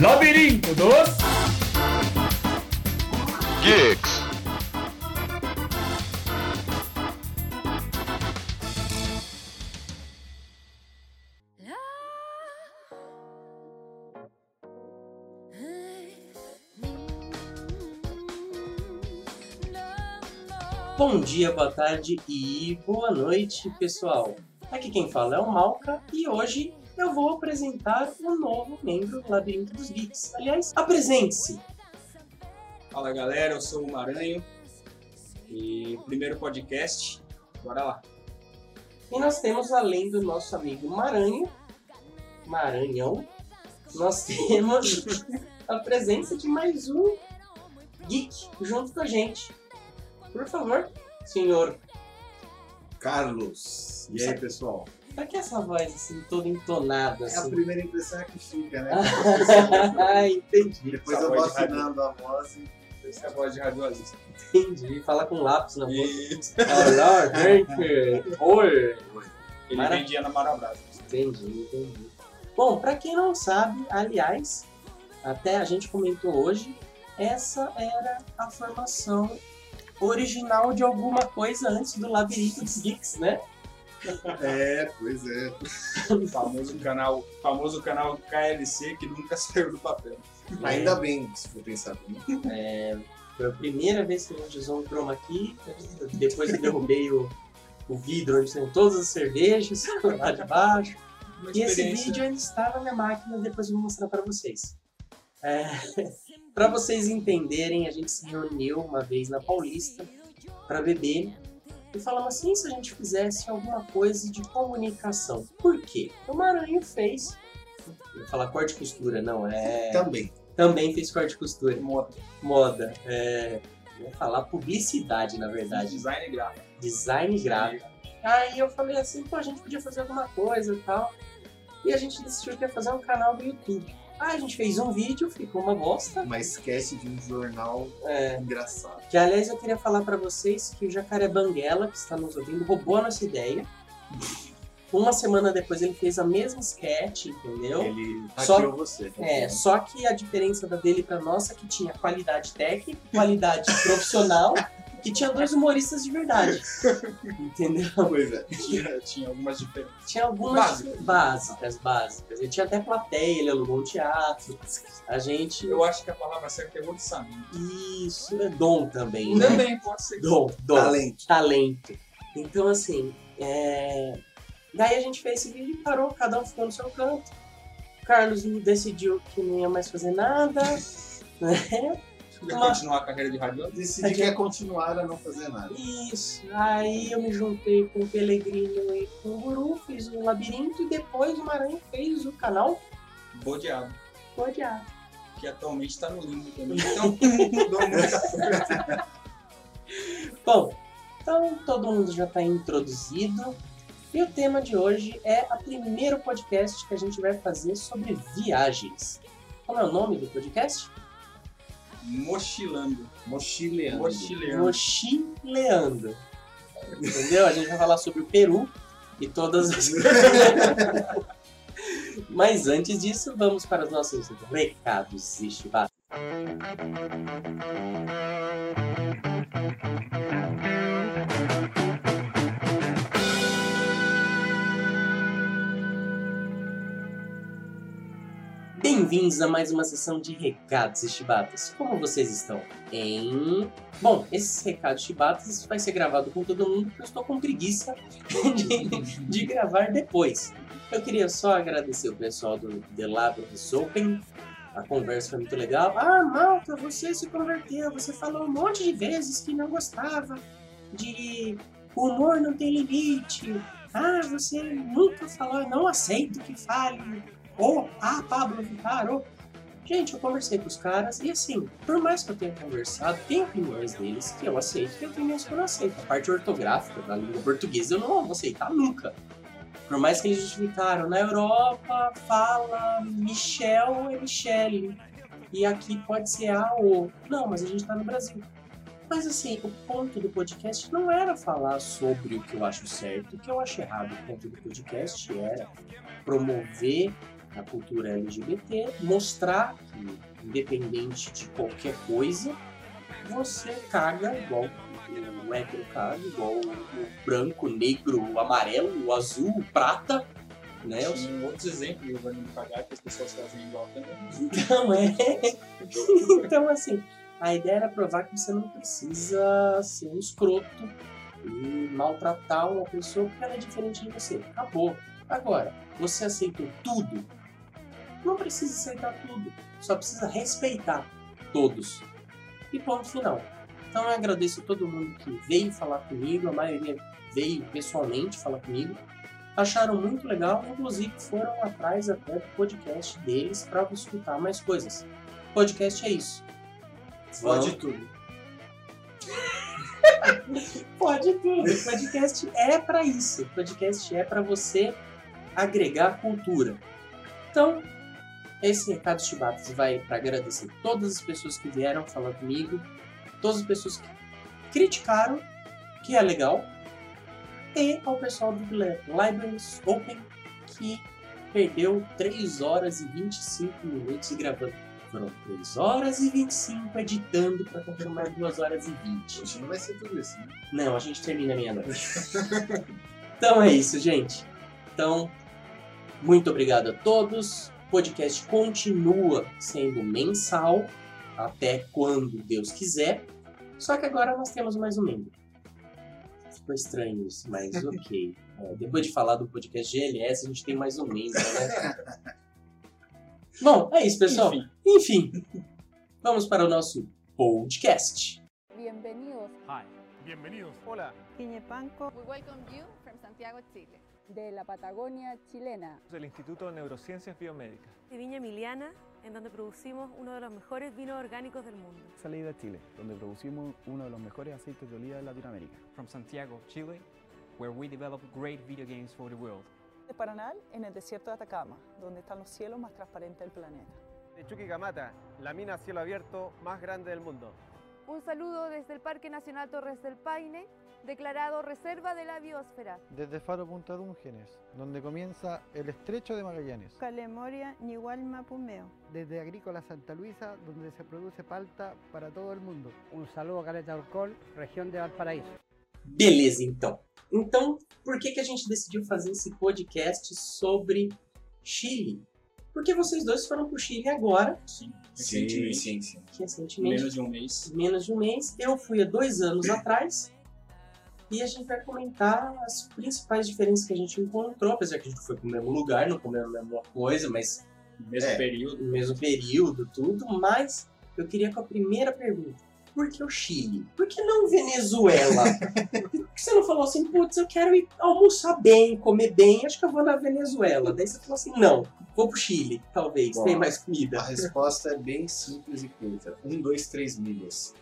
Labirinto dos Geeks. Bom dia, boa tarde e boa noite, pessoal. Aqui quem fala é o Malca e hoje eu vou apresentar um novo membro do Labirinto dos Geeks. Aliás, apresente-se. Fala galera, eu sou o Maranho e primeiro podcast, bora lá. E nós temos, além do nosso amigo Maranho, Maranhão, nós temos a presença de mais um geek junto com a gente. Por favor, senhor. Carlos. E aí, pessoal? Pra que essa voz assim, toda entonada É a assim? primeira impressão é que fica, né? ah, entendi. Depois Essa eu vou afinando a voz e... Essa é a voz de radialista. Entendi. Fala com lápis na boca. Olá, gente! Oi! Ele Mara- vendia na Marabras. Entendi, entendi. Bom, pra quem não sabe, aliás, até a gente comentou hoje, essa era a formação original de alguma coisa antes do Labirinto dos Geeks, né? É, pois é. O famoso canal, famoso canal KLC que nunca saiu do papel. Ainda bem, se for pensar bem. Foi a primeira vez que a gente usou um chroma key, depois eu derrubei o, o vidro onde tem todas as cervejas lá de baixo. E esse vídeo ainda está na minha máquina, depois eu vou mostrar para vocês. É, para vocês entenderem, a gente se reuniu uma vez na Paulista para beber e falamos assim, se a gente fizesse alguma coisa de comunicação. Por quê? O Maranhão fez, eu ia falar corte e costura, não, é... Também. Também fez corte e costura, Moda, moda, é... eu ia falar publicidade, na verdade design gráfico. design gráfico. Aí eu falei assim, pô, a gente podia fazer alguma coisa e tal. E a gente decidiu que ia fazer um canal do YouTube. Aí a gente fez um vídeo, ficou uma bosta. Uma sketch de um jornal É, engraçado. que aliás eu queria falar pra vocês que o Jacaré Banguela, que está nos ouvindo, roubou a nossa ideia. Uma semana depois ele fez a mesma sketch, entendeu? Ele Só- hackeou você. tá É, vendo? só que a diferença da dele pra nossa é que tinha qualidade técnica, qualidade profissional, e tinha dois humoristas de verdade. Entendeu? Pois é. Tinha, tinha algumas diferenças. Tinha algumas Básicas. básicas, básicas. Ele tinha até plateia, ele alugou um teatro. A gente. Eu acho que a palavra certa é orçamento. Isso é dom também, né? Também pode ser. Dom, dom. Talento. Talento. Então, assim, é... daí a gente fez esse vídeo e parou, cada um ficou no seu canto. O Carlos decidiu que não ia mais fazer nada. né? Quer Uma- continuar a carreira de radialista? Decidi que ia continuar a não fazer nada. Isso. Aí eu me juntei com o Pelegrino e com o Guru, fiz um labirinto e depois o Maranhão fez o canal Bodeado. Bodeado. Que atualmente está no limbo também. Então, mudou muita coisa. Bom, então todo mundo já está introduzido. E o tema de hoje é o primeiro podcast que a gente vai fazer sobre viagens. Qual é o nome do podcast? Mochilando. Mochileando. Mochileando. Mochileando. Entendeu? A gente vai falar sobre o Peru e todas as. Mas antes disso, vamos para os nossos recados e chibatas. Bem-vindos a mais uma sessão de recados e chibatas. Como vocês estão? Em. Bom, esses recados chibatas vai ser gravado com todo mundo porque eu estou com preguiça de, de gravar depois. Eu queria só agradecer o pessoal do The Labyrinth Open. A conversa foi muito legal. Ah, Malta, você se converteu. Você falou um monte de vezes que não gostava de humor não tem limite. Ah, você nunca falou, não aceito que fale. Ou, ah, Pablo ou... Gente, eu conversei com os caras e assim, por mais que eu tenha conversado, tem opiniões deles que eu aceito e opiniões que eu não aceito. A parte ortográfica da língua portuguesa eu não vou aceitar nunca. Por mais que eles justificaram, na Europa fala Michel é Michele. E aqui pode ser A ou. Não, mas a gente tá no Brasil. Mas assim, o ponto do podcast não era falar sobre o que eu acho certo, o que eu acho errado. O ponto do podcast era promover a cultura LGBT, mostrar que, independente de qualquer coisa, você caga igual o hétero caga, igual o, branco, o negro, o amarelo, o azul, o prata, né? Os- Tem outros exemplos do Vani Pagar que as pessoas fazem igual também. Então é. então assim, a ideia era provar que você não precisa ser um escroto e maltratar uma pessoa porque ela é diferente de você. Acabou. Agora, você aceitou tudo? Não precisa aceitar tudo. Só precisa respeitar todos. E ponto final. Então eu agradeço a todo mundo que veio falar comigo, a maioria veio pessoalmente falar comigo. Acharam muito legal, inclusive foram atrás até do podcast deles para escutar mais coisas. Podcast é isso. Pode Vamos- tudo. Pode tudo. Podcast é para isso. Podcast é para você agregar cultura. Então, esse recado Chibatas vai para agradecer todas as pessoas que vieram falar comigo, todas as pessoas que criticaram, que é legal, e ao pessoal do Li- Libraries Open que perdeu 3 horas e 25 minutos gravando. Foram 3 horas e 25 editando para confirmar 2 horas e 20. Hoje não vai ser tudo isso, né? Não, a gente termina meia-noite. então é isso, gente. Então, muito obrigado a todos. O podcast continua sendo mensal, até quando Deus quiser. Só que agora nós temos mais um membro. Ficou estranho isso, mas ok. É, depois de falar do podcast GLS, a gente tem mais um membro, né? Bom, é isso, pessoal. Enfim, Enfim, vamos para o nosso podcast. Bienvenidos. Hi, bienvenidos. Hola, We welcome you from Santiago, Chile. De la Patagonia chilena. del Instituto de Neurociencias Biomédicas. de Viña Emiliana, en donde producimos uno de los mejores vinos orgánicos del mundo. Salida Chile, donde producimos uno de los mejores aceites de oliva de Latinoamérica. from Santiago, Chile, where we develop great video games for the world. de Paranal, en el desierto de Atacama, donde están los cielos más transparentes del planeta. de Chuquicamata, la mina a cielo abierto más grande del mundo. Un saludo desde el Parque Nacional Torres del Paine, declarado Reserva de la Biosfera. Desde Faro Punta Dúngenes, donde comienza el Estrecho de Magallanes. Calemoria, Nihualma, Pumeo. Desde Agrícola Santa Luisa, donde se produce palta para todo el mundo. Un saludo a Caleta Alcohol, região de Valparaíso. Beleza, então. Então, por que, que a gente decidiu fazer esse podcast sobre Chile? Porque vocês dois foram pro Chile agora, sim. Sim, Recentemente, sim, sim. recentemente, menos de um mês. menos de um mês. Eu fui há dois anos atrás. E a gente vai comentar as principais diferenças que a gente encontrou, apesar que a gente foi pro mesmo lugar, não comeu a mesma coisa, mas No mesmo É. período. mesmo período, tudo. Mas eu queria com a primeira pergunta. Por que o Chile? Por que não Venezuela? Por que você não falou assim, putz, eu quero ir almoçar bem, comer bem, acho que eu vou na Venezuela. Daí você falou assim, não, vou pro Chile, talvez, Bom, tem mais comida. A resposta é bem simples e curta. Um, dois, três milhas.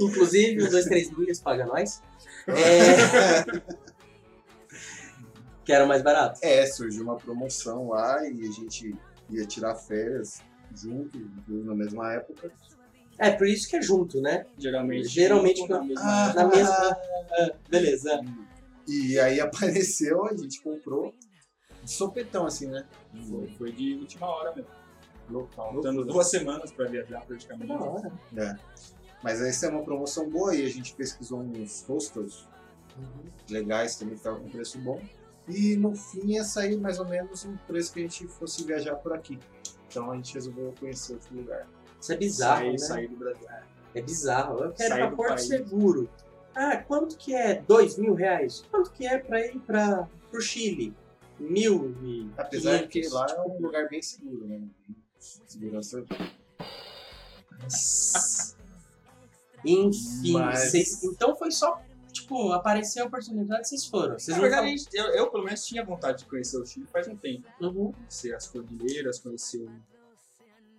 Inclusive, os dois, três milhas paga nós. É... que era mais barato. É, surgiu uma promoção lá e a gente ia tirar férias junto, na mesma época. É, por isso que é junto, né? Geralmente. Geralmente junto na mesma Ah, Na mesma. Ah, beleza. E aí apareceu, a gente comprou de sopetão, assim, né? Foi, foi de última hora mesmo. Faltando duas semanas pra viajar praticamente. da hora. Mas essa é uma promoção boa e a gente pesquisou uns hostels legais também que estavam com preço bom. E no fim ia sair mais ou menos o preço que a gente fosse viajar por aqui. Então a gente resolveu conhecer outro lugar. Isso é bizarro, sair, né? sair do Brasil. É bizarro. Eu quero ir Sair pra do Porto país. Seguro. Ah, quanto que é? Dois mil reais? Quanto que é pra ir pra, pro Chile? Mil e Apesar de que lá é um lugar bem seguro, né? Segurança. Enfim, Mas- vocês- então foi só, tipo, apareceu a oportunidade vocês foram. Vocês Na verdade, gente- eu, eu, pelo menos tinha vontade de conhecer o Chile faz um tempo. Uhum. Conhecer as cordilheiras, conhecer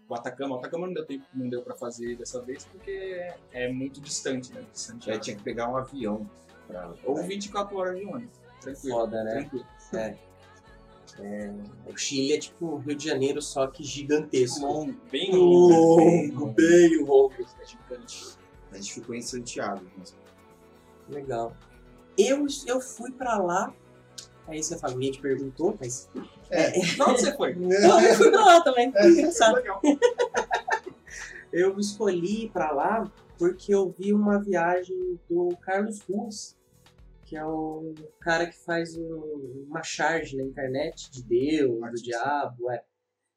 o Atacama. O Atacama não deu tempo, não deu pra fazer dessa vez porque é muito distante, né? De Já Santiago. tinha que pegar um avião pra. Ou 24 horas de ônibus. Tranquilo. Foda, né? Tranquilo. O Chile é tipo Rio de Janeiro, só que gigantesco. Longo, bem longo. bem Longo, bem longo. É gigante. A gente ficou em Santiago. Mas... Legal. Eu, eu fui pra lá Aí você fala, ninguém te perguntou, mas. É. Pra onde você foi? Não, eu fui pra lá também. É, Engraçado. Legal. Eu escolhi pra lá porque eu vi uma viagem do Carlos Ruas, que é o cara que faz um- uma charge na internet de Deus, do diabo, é.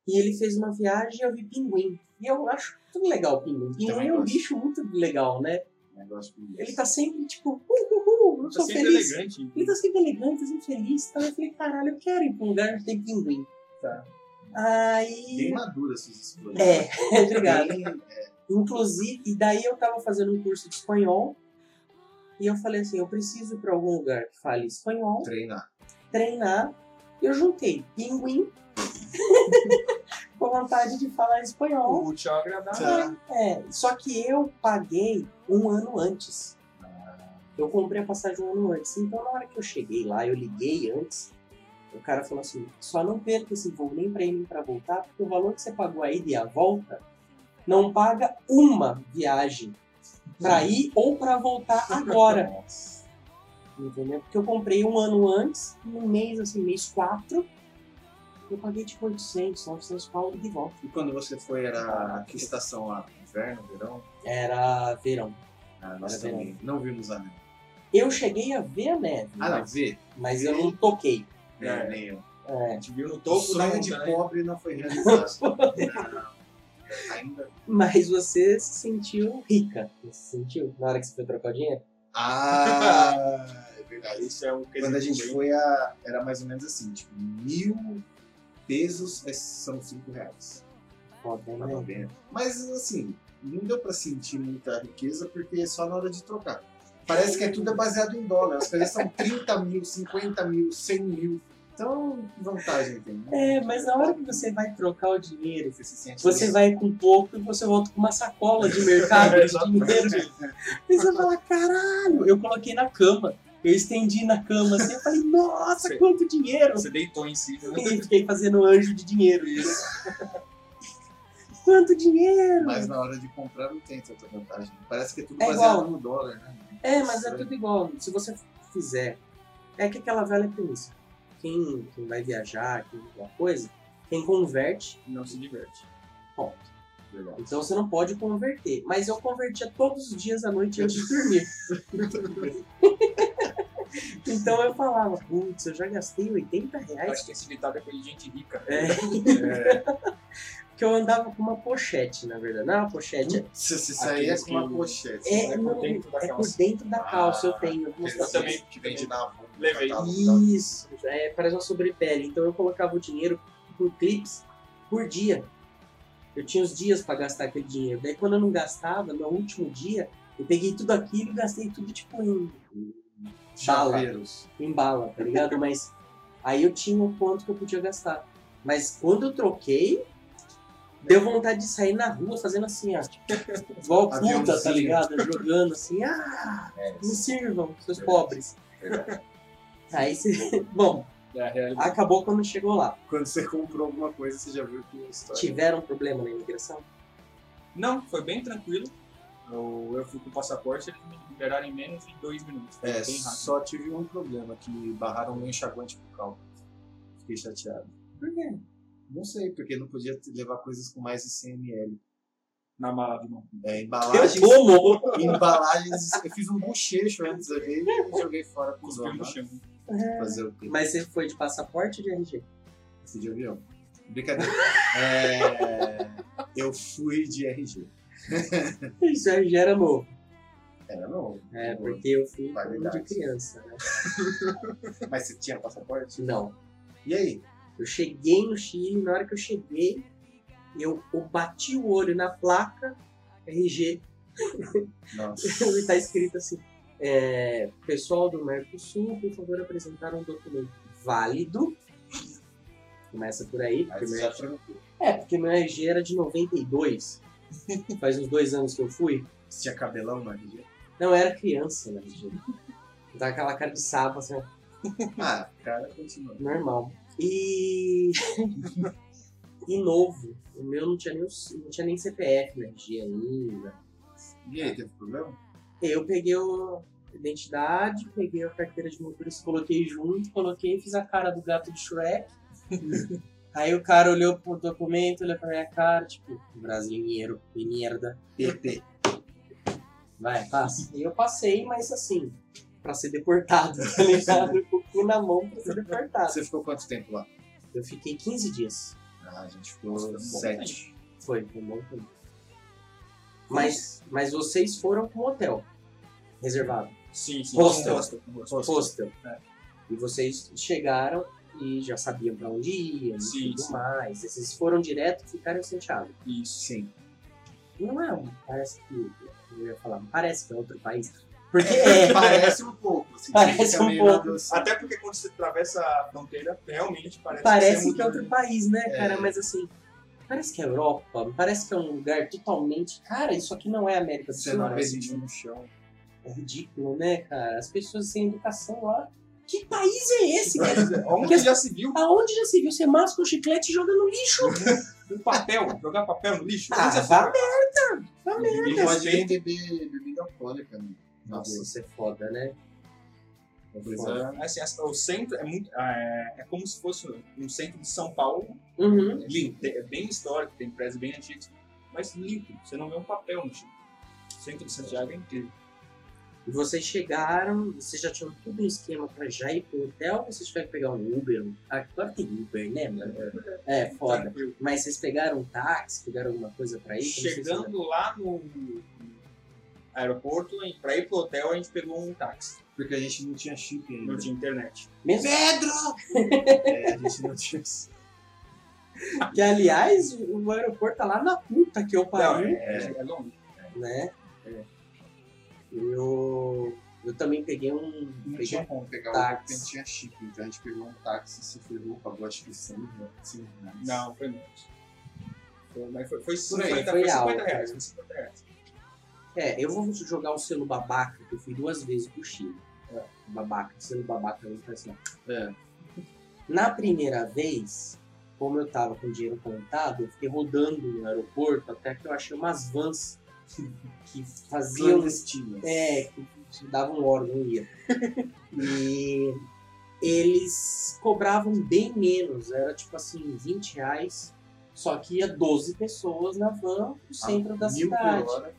E ele fez uma viagem e eu vi pinguim. E eu acho muito legal o pinguim. Pinguim Também é um gosto. bicho muito legal, né? Negócio Ele tá sempre tipo, uh, uh, uh, eu Tá sou feliz. elegante. Ele tá sempre elegante, tá sempre feliz. Então eu falei, caralho, eu quero ir pra um lugar onde tem pinguim. Tá. Aí. Bem madura essas escolhas. É, obrigado. É, Inclusive, e daí eu tava fazendo um curso de espanhol. E eu falei assim, eu preciso ir pra algum lugar que fale espanhol, treinar. treinar. Eu juntei pinguim com vontade de falar espanhol. O útil ao agradável. É, só que eu paguei um ano antes. Eu comprei a passagem um ano antes. Então, na hora que eu cheguei lá, eu liguei antes. O cara falou assim: só não perca esse voo nem pra ir nem pra voltar, porque o valor que você pagou a ida e a volta não paga uma viagem pra ir ou pra voltar agora. Entendeu? Porque eu comprei um ano antes, um mês, assim, mês 4, eu paguei tipo 800, 900 pau de volta. E quando você foi, era que estação lá? Inverno, verão? Era verão. Ah, nós Era também não vimos a neve. Eu cheguei a ver a neve, Ah, não, mas, vê. mas eu não toquei. É, nem eu. É. A gente viu no O topo da sonho de montanha. pobre não foi realizado. Não, Ainda. Mas você se sentiu rica. Você se sentiu na hora que você foi trocar o dinheiro? Ah, é verdade. Isso é um Quando a gente bem- foi, a, era mais ou menos assim, tipo, mil pesos é- são cinco reais. Foda, né? bem. Mas assim, não deu pra sentir muita riqueza porque é só na hora de trocar. Parece que é tudo baseado em dólar. As coisas são 30 mil, 50 mil, 100 mil. Então, vantagem tem. né? É, mas na hora que você vai trocar o dinheiro, Você se sente você vai com pouco e você volta com uma sacola de mercado de dinheiro. E você fala, caralho, eu coloquei na cama. Eu estendi na cama assim, eu falei, nossa, Sim. quanto dinheiro! Você deitou em si. né? E fiquei fazendo anjo de dinheiro. Isso. quanto dinheiro! Mas na hora de comprar não tem tanta vantagem. Parece que é tudo É baseado igual. no dólar, né? É, mas é tudo igual. Se você fizer. É que aquela velha premissa. Quem, quem vai viajar, quem alguma coisa, quem converte, Não se diverte. ponto. Verdade. Então você não pode converter. Mas eu convertia todos os dias à noite antes de dormir. então eu falava, putz, eu já gastei 80 Eu reais. acho que esse ditado é coisa de gente rica. É. É, Porque eu andava com uma pochete, na verdade. Não é uma pochete, Se você é Aqueles com uma que- pochete. é, é por não, dentro da é por calça. dentro da calça. eu Ah, tenho. Eu vou mostrar Eu também que vende na. Levei. catálogo, Isso, é, parece uma sobrepele. Então eu colocava o dinheiro por clips por dia. Eu tinha os dias pra gastar aquele dinheiro. Daí quando eu não gastava, no último dia, eu peguei tudo aquilo e gastei tudo tipo em, bala. Em bala, tá ligado? Mas aí eu tinha o quanto que eu podia gastar. Mas quando eu troquei, deu vontade de sair na rua fazendo assim, ó. Igual puta, tá ligado? Jogando assim, ah, É, me sirvam, seus Verdade. pobres. verdade. Aí você. Bom, É acabou quando chegou lá. Quando você comprou alguma coisa, você já viu que história. Tiveram problema na imigração? Não, foi bem tranquilo. Eu, eu fui com o passaporte, eles me liberaram em menos de dois minutos. É, bem rápido. só tive um problema, que barraram meu enxaguante pro carro. Fiquei chateado. Por quê? Não sei, porque não podia levar coisas com mais de 100 ml. Na mala de mão. É, Eu embalagens, como! embalagens, eu fiz um bochecho antes ali e joguei fora com os olhos. chão. Fazer o quê? Mas você foi de passaporte ou de RG? Fui de avião. Brincadeira. É, eu fui de RG. Isso RG era novo. Era novo. É, porque eu fui de criança, né? Mas você tinha passaporte? Não. E aí? Eu cheguei no Chile, na hora que eu cheguei, eu, eu bati o olho na placa RG Nossa. e tá escrito assim: é, pessoal do Mercosul, por favor, apresentar um documento válido. Começa por aí, porque meu é, porque meu RG era de 92. Faz uns dois anos que eu fui. Você tinha cabelão no RG? Não, eu era criança no RG. Dá aquela cara de sapo, assim, Ah, cara, continua. normal. E. e novo. O meu não tinha nem, não tinha nem CPF no RG ainda. E aí, teve problema? Eu peguei o, identidade, peguei a carteira de motorista, coloquei junto, coloquei, fiz a cara do gato do Shrek. Aí o cara olhou pro documento, olhou pra minha cara, tipo, brasileiro, de merda. PT. Vai, passa. E eu passei, mas assim, pra ser deportado, tá ligado? Cu na mão pra ser deportado. Você ficou quanto tempo lá? Eu fiquei 15 dias. Ah, a gente ficou Nossa, sete. Foi, foi um bom tempo. Mas, mas vocês foram com hotel reservado. Sim, sim. Hostel. Hostel, hostel. Hostel. É. E vocês chegaram e já sabiam pra onde iam Sim, e tudo sim. mais. Vocês foram direto e ficaram em Santiago. Isso. Sim. Não é um, parece que, eu ia falar, parece que é outro país. Porque é, Parece um pouco. Assim, Parece um pouco. adoção. Até porque quando você atravessa a fronteira, realmente parece, parece ser que é outro país, né, cara? É. Mas assim, parece que é Europa, parece que é um lugar totalmente. Cara, isso aqui não é América do Você Sul. não né? vê lixo no chão. É ridículo, né, cara? As pessoas sem educação lá. Que país é esse, cara? Onde já se viu Aonde já se viu? Você masca um chiclete e joga no lixo. um papel, jogar papel no lixo? Ah, vá merda! Vá merda! Não pode beber bebida alcoólica, né? Nossa, isso é foda, né? Pois é. Assim, essa- o centro é muito. É, é como se fosse um centro de São Paulo Uhum. limpo. É bem histórico, tem prédios bem antigos, mas limpo. Você não vê um papel no chão. O centro de Santiago é incrível. E vocês chegaram, vocês já tinham tudo um esquema pra já ir pro hotel ou vocês tiveram que pegar um Uber? Agora tem Uber, né, mano? É, foda. Tranquilo. Mas vocês pegaram um táxi, pegaram alguma coisa pra ir? Chegando lá no aeroporto, para ir pro hotel, a gente pegou um táxi. Porque a gente não tinha chip ainda. Não tinha internet. Mesmo? Pedro! é, a gente não tinha. Que, aliás, o, aeroporto tá lá na puta que eu Não, pariu, é, é longe. né? Eu, eu também peguei um... Não peguei tinha como pegar táxi. porque não tinha chip. Então a gente pegou um táxi, se ferrou, pagou acho que 100 reais. 100 reais. Não, foi menos. Foi, mas foi, foi, Por aí, 50, foi foi 50 alto, reais. Foi 50 reais. É, eu vou jogar o selo babaca, que eu fui duas vezes pro Chile. É, babaca, selo babaca faz assim. É. Na primeira vez, como eu tava com dinheiro contado, eu fiquei rodando no aeroporto até que eu achei umas vans que faziam. Clandestinas. É, que que davam hora, não ia. e eles cobravam bem menos, era tipo assim, 20 reais. Só que ia 12 pessoas na van pro centro da Ah, mil por cidade. hora.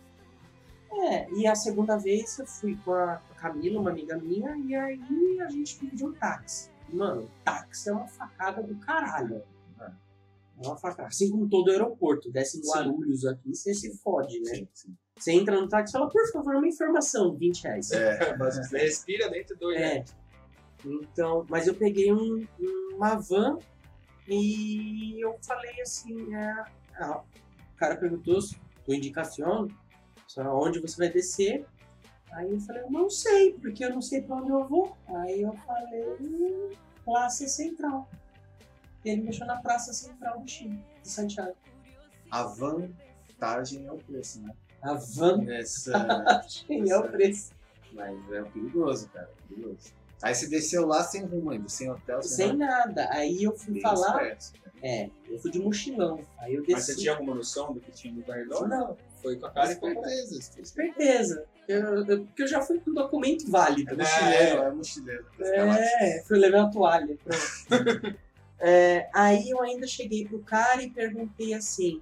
É, e a segunda vez eu fui com a Camila, uma amiga minha, e aí a gente pediu um táxi. Mano, táxi é uma facada do caralho. É uma facada. Assim como todo aeroporto, desce em. Guarulhos aqui, você se fode, né? Sim, sim. Você entra no táxi e fala, por favor, uma informação, 20 reais. É. Mas você respira dentro do É. Então, mas eu peguei um- uma van e eu falei assim, é, ah, o cara perguntou tua indicação, onde você vai descer. Aí eu falei, eu não sei, porque eu não sei pra onde eu vou. Aí eu falei, "Hum, Praça Central. Ele me deixou na Praça Central do Chile, de Santiago. A vantagem é o preço, né? A van Essa... é o preço. Mas é perigoso, cara. Perigoso. Aí você desceu lá sem rumo ainda, sem hotel, sem, Sem nada. nada. Aí eu fui Bem falar. esperto, né? É, eu fui de mochilão. Aí eu desci. Mas você tinha alguma noção do que tinha no redor? Não, Foi com a cara e com a Certeza. certeza. Eu, eu, porque eu já fui com documento válido. É né? mochileiro, é mochileiro. É, fui levar a toalha. É, aí eu ainda cheguei pro cara e perguntei assim: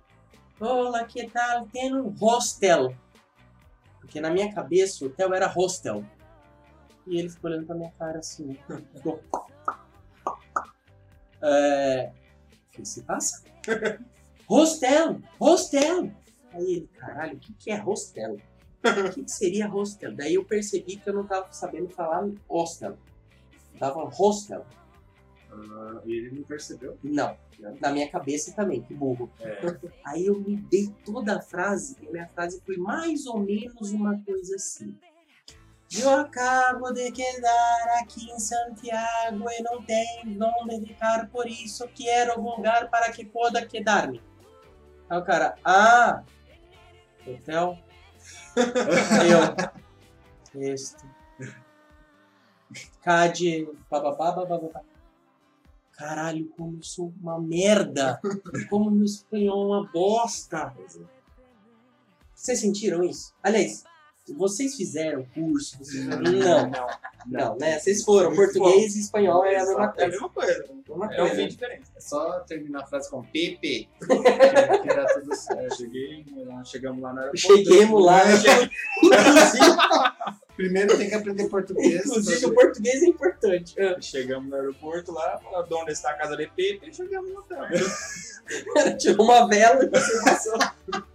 Olá, que tal? Tem um hostel? Porque na minha cabeça o hotel era hostel. E ele ficou olhando pra minha cara assim. Ficou. É, o que se passa? hostel! Hostel! Aí ele, caralho, o que, que é hostel? O que, que seria hostel? Daí eu percebi que eu não tava sabendo falar hostel. Tava hostel. Ah, e ele não percebeu. Não. Na minha cabeça também, que burro. É. Aí eu me dei toda a frase, e minha frase foi mais ou menos uma coisa assim. Eu acabo de quedar aqui em Santiago e não tenho onde ficar, por isso quero um lugar para que possa quedar-me. Aí o cara, ah, hotel. Aí eu, este. Cade, bababá, bababá. Caralho, como eu sou uma merda. Como meu espanhol é uma bosta. Vocês sentiram isso? Aliás, Vocês fizeram curso? Vocês... Não, não, não, né? Vocês foram. Português e espanhol é a mesma É a coisa. mesma coisa. Mesma É coisa. fim diferente. É só terminar a frase com Pepe. que dá tudo certo. É, cheguei, lá, chegamos lá no aeroporto. Chegamos lá. É, cheguei- Primeiro tem que aprender português. Inclusive, o português é importante. Ah, Chegamos no aeroporto lá, falou, onde está a casa de Pepe? E chegamos no hotel. Tirou uma vela e você passou.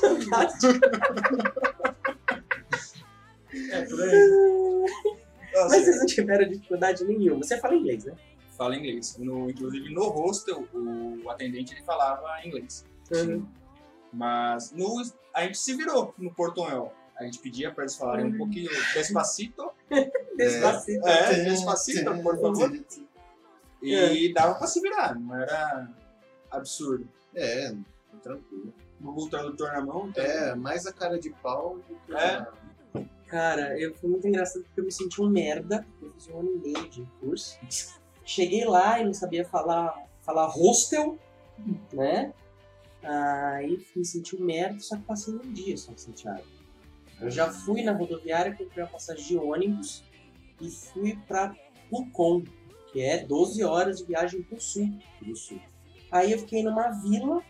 Fantástico. É, por aí. Mas vocês não tiveram dificuldade nenhuma. Você fala inglês, né? Fala inglês. No, inclusive no hostel, o atendente ele falava inglês. Uhum. Mas no, a gente se virou no portunhol. A gente pedia para eles falarem um pouquinho despacito. Despacito. É, despacito, por favor. E dava para se virar, não era absurdo. É, tranquilo. Google Tradutor na mão. então- É, mais a cara de pau do que É. a- Cara, eu fui muito engraçado porque eu me senti um merda. Eu fiz um ano e meio de curso. Cheguei lá e não sabia falar, falar hostel, né? Aí me senti um merda, só que passei um dia só em Santiago. Eu já fui na rodoviária, comprei uma passagem de ônibus e fui pra Pucon, que é 12 horas de viagem pro sul do sul. Aí eu fiquei numa vila,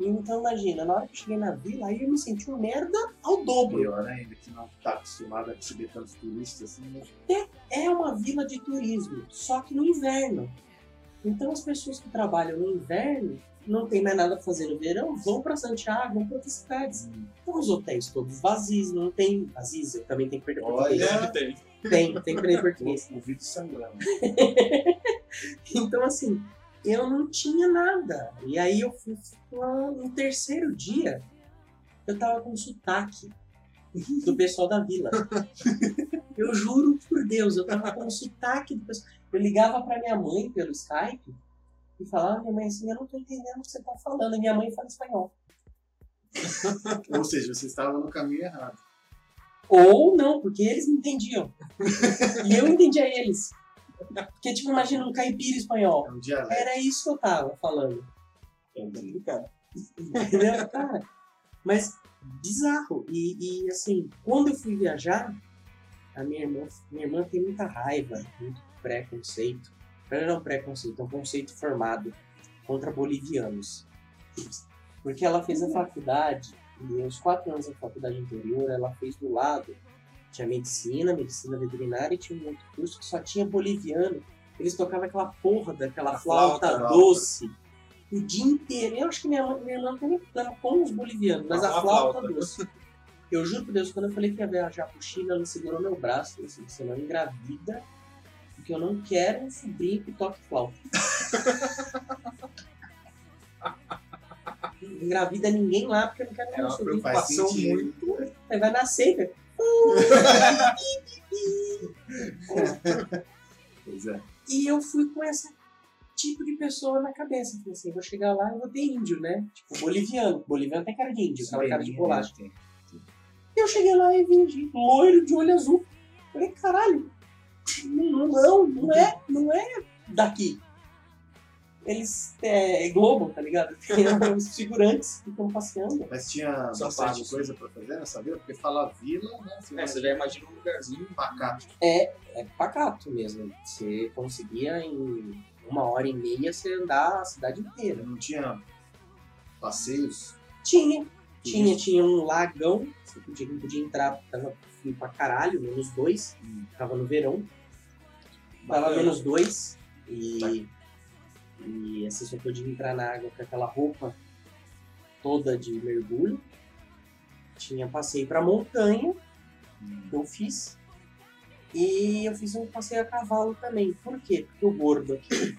então imagina, na hora que eu cheguei na vila, aí eu me senti um merda ao dobro. Pior ainda, que não tá acostumado a receber tantos turistas assim, né? é uma vila de turismo, só que no inverno. Então as pessoas que trabalham no inverno não tem mais nada pra fazer no verão, vão para Santiago, vão para outras cidades. Então os hotéis todos vazios, não tem vazios, eu também tenho que perder português. Olha. Tem. Tem, tem que perder português. O vídeo sangrando. Então assim, eu não tinha nada. E aí eu fui lá no terceiro dia, eu tava com sotaque do pessoal da vila. Eu juro por Deus, eu tava com sotaque do pessoal. Eu ligava pra minha mãe pelo Skype e falava, minha mãe assim, eu não tô entendendo o que você tá falando. E minha mãe fala espanhol. Ou seja, você estava no caminho errado. Ou não, porque eles me entendiam. e eu entendia eles. Porque, tipo, imagina um caipira espanhol. É um. Era isso que eu tava falando. Complicado. Entendeu? Cara, mas bizarro. E, e, assim, quando eu fui viajar, a minha irmã, minha irmã tem muita raiva, muito preconceito. Não é um preconceito, é um conceito formado contra bolivianos. Porque ela fez a faculdade, e os quatro anos da faculdade anterior, ela fez do lado. Tinha medicina, medicina veterinária e tinha um outro curso que só tinha boliviano. Eles tocavam aquela porra daquela flauta, flauta, doce o dia inteiro. Eu acho que minha, minha irmã nem problema com os bolivianos, mas a a flauta flauta. doce. Eu juro por Deus, quando eu falei que ia viajar pro Chile, ela segurou meu braço e falou assim: você não engravida, porque eu não quero um sobrinho que toque flauta. Engravida ninguém lá, porque eu não quero É um sobrinho. preocupação sentido. muito. Aí vai nascer, velho. Pois é. E eu fui com esse tipo de pessoa na cabeça. Falei assim, vou chegar lá e vou ter índio, né? Tipo, boliviano. Boliviano tem cara de índio, aquela cara de bolacha. Tem. Eu cheguei lá e vi loiro de olho azul. Falei, caralho, não, não, não é, não é daqui. Eles, é, é Globo, tá ligado? Tem os figurantes que estão passeando. Mas tinha São bastante pagos. coisa pra fazer nessa vila? Porque falar vila, né? Você É, você já imagina um lugarzinho. pacato. É, é pacato mesmo. Você conseguia em uma hora e meia você andar a cidade inteira. Não tinha passeios. Tinha, tinha, tinha um lagão, você podia, não podia entrar, tava frio pra caralho, menos dois, tava no verão, tava menos dois, e, e você só podia entrar na água com aquela roupa toda de mergulho. Tinha passeio pra montanha, que eu fiz, e eu fiz um passeio a cavalo também. Por quê? Porque o gordo aqui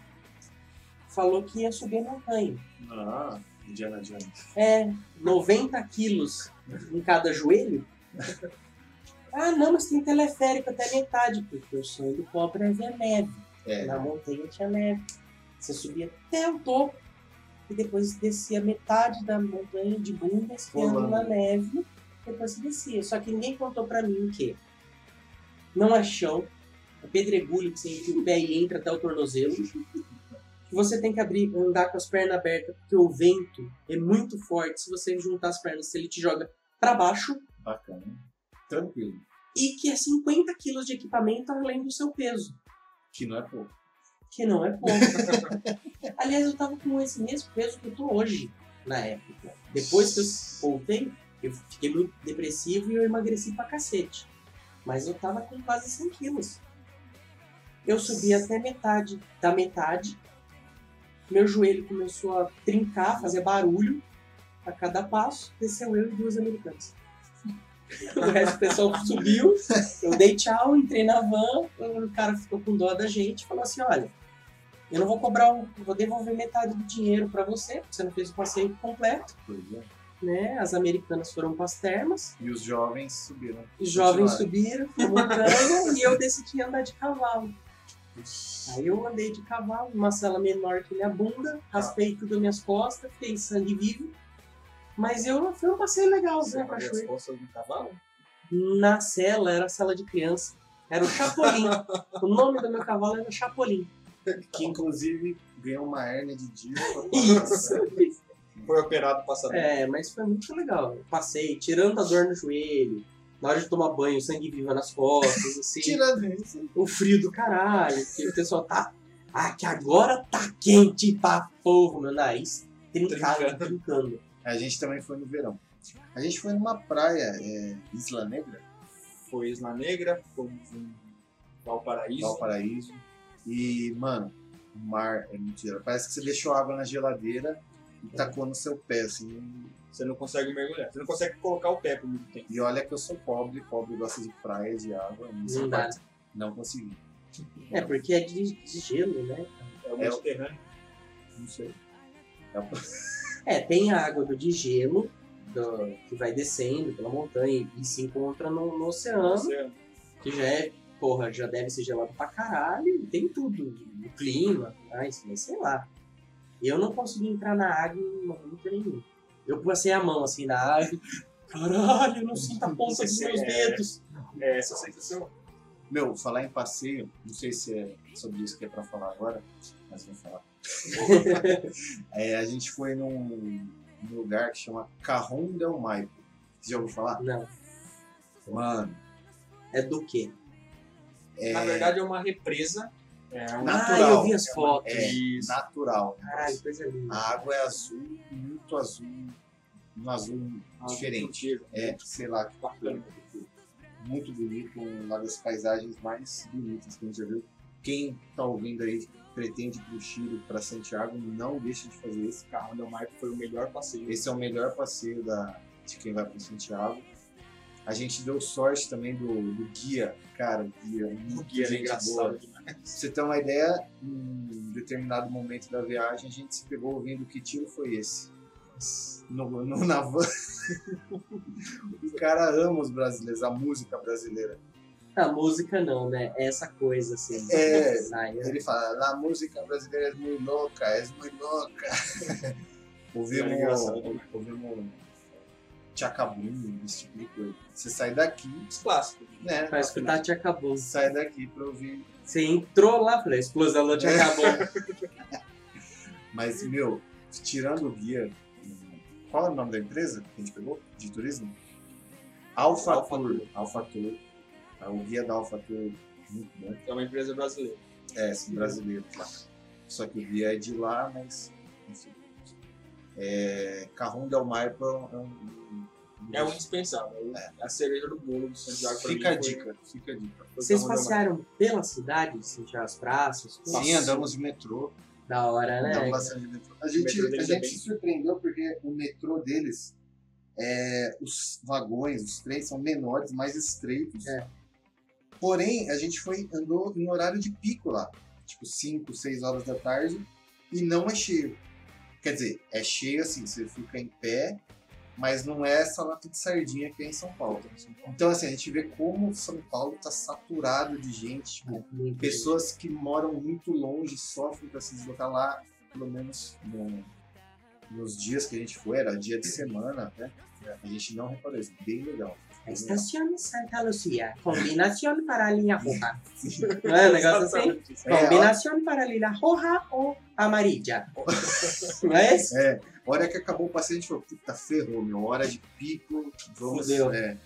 falou que ia subir a montanha. Ah, Indiana Jones. É, 90 quilos em cada joelho. Ah, não, mas tem teleférico até metade, porque o sonho do pobre é ver neve. É. Na montanha tinha neve. Você subia até o topo e depois descia metade da montanha de bunda esquiando na neve. Depois você descia. Só que ninguém contou pra mim o quê? Não é chão, é pedregulho que você enfia o pé e entra até o tornozelo. Que você tem que abrir, andar com as pernas abertas, porque o vento é muito forte. Se você juntar as pernas, ele te joga pra baixo. Bacana. Tranquilo. E que é 50 quilos de equipamento além do seu peso. Que não é pouco. Que não é pouco. Aliás, eu tava com esse mesmo peso que eu tô hoje, na época. Depois que eu voltei, eu fiquei muito depressivo e eu emagreci pra cacete. Mas eu tava com quase 100 quilos. Eu subi até metade da metade. Meu joelho começou a trincar, fazer barulho a cada passo. Desceu eu e duas americanas. O resto do pessoal subiu, eu dei tchau, entrei na van, o cara ficou com dó da gente e falou assim, olha, eu não vou cobrar, um, vou devolver metade do dinheiro pra você, porque você não fez o passeio completo, Pois é. né? As americanas foram pras termas, E os jovens subiram. os jovens subiram, montando, e eu decidi andar de cavalo. Aí eu andei de cavalo, uma sala menor que minha bunda, raspei tudo as minhas costas, fiquei sangue vivo. Mas eu foi um passeio legal, Você né, abre as cachoeira. costas do cavalo? Na cela, era a sala de criança. Era o Chapolin. o nome do meu cavalo era Chapolin. Que inclusive ganhou uma hérnia de dia. Isso. Foi operado passador. É, mas foi muito legal. Passei, tirando a dor no joelho, na hora de tomar banho, sangue vivo nas costas, assim. Tirando isso. o frio do caralho, que o pessoal tá. Ah, que agora tá quente pra porra, meu nariz trincado, trincando. A gente também foi no verão. A gente foi numa praia, é, Isla Negra, Foi Isla Negra, fomos em Valparaíso. Valparaíso. E, mano, o mar é mentira. Parece que você deixou água na geladeira e tacou no seu pé, assim. Você não consegue mergulhar. Você não consegue colocar o pé por muito tempo. E olha que eu sou pobre, pobre gosta de praia, de água. Não dá. não consegui. É, porque é de, de gelo, né? É o É o- Mediterrâneo. Não sei. É o- É, tem a água do de gelo, do- que vai descendo pela montanha e se encontra no, no oceano, Oceano. que já é, porra, já deve ser gelado pra caralho, tem tudo, o clima, mas, mas sei lá. Eu não consegui entrar na água em momento nenhum. Eu passei a mão assim na água, caralho, eu não sinto a ponta dos meus É. dedos. É essa sensação. Meu, falar em passeio, não sei se é sobre isso que é pra falar agora, mas vou falar. É, a gente foi num, num lugar que chama Carron del Maipo. Você já ouviu falar? Não, Mano, é do quê? É Na verdade é uma represa. É um Ah, eu vi as é fotos. é Isso. natural. Caralho, coisa linda. A água é azul, muito azul, um azul Ah, diferente. É, sei lá, que Bacana. muito bonito, uma das paisagens mais bonitas que a gente já viu. Quem tá ouvindo aí pretende ir pro Chile, para Santiago, não deixe de fazer isso. Carro do Maipo foi o melhor passeio. Esse é o melhor passeio da, de quem vai para Santiago. A gente deu sorte também do, do guia, cara, o guia, muito guia é gente engraçado boa. demais. Você ter uma ideia, em um determinado momento da viagem, a gente se pegou ouvindo que tiro foi esse. No, no, na van. o cara ama os brasileiros, a música brasileira. A música não, né? É essa coisa assim. É, Sai, Ele fala, a música brasileira é muito louca, é muito louca. ouvimos, É engraçado Tchacabum, esse tipo de coisa. Você sai daqui, Os clássicos. né? Pra escutar te acabou. Sai daqui pra ouvir. Você entrou lá, falei, a explosão te acabou. Mas, meu, tirando o guia, qual é o nome da empresa que a gente pegou? De turismo? Alfa Alfa Tour. Alfa Tour. É O guia da Alfa Tour, muito bom. É uma empresa brasileira. É, são brasileiros lá. Só que o guia é de lá, mas. Enfim. É, Carrão Del Maipo é um. É o indispensável. É a cereja do bolo do Santiago. Fica a mim, foi- dica, fica a dica. foi Vocês passearam pela cidade, sentiram as praças? Sim, andamos de metrô. Da hora, né? Andamos bastante de metrô. A O gente, metrô a é gente bem- se surpreendeu porque o metrô deles, é, os vagões, os trens são menores, mais estreitos. É. Porém, a gente foi andou em horário de pico lá, tipo 5, 6 horas da tarde, e não é cheio. Quer dizer, é cheio assim, você fica em pé, mas não é essa lata de sardinha que é em São Paulo. Então, assim, a gente vê como São Paulo tá saturado de gente, tipo, Muito pessoas que moram muito longe sofrem para se deslocar lá, pelo menos no- nos dias que a gente foi, era dia de semana até. A gente não reparou isso, bem legal. A Estação Santa Lucia, combinação para a linha roja. Não é um negócio assim? Exatamente isso. É, Combinação para a linha roja ou amarilla. Não é isso? É, hora que acabou o gente falou, puta, ferrou, meu, hora de pico, vamos. Fudeu. É.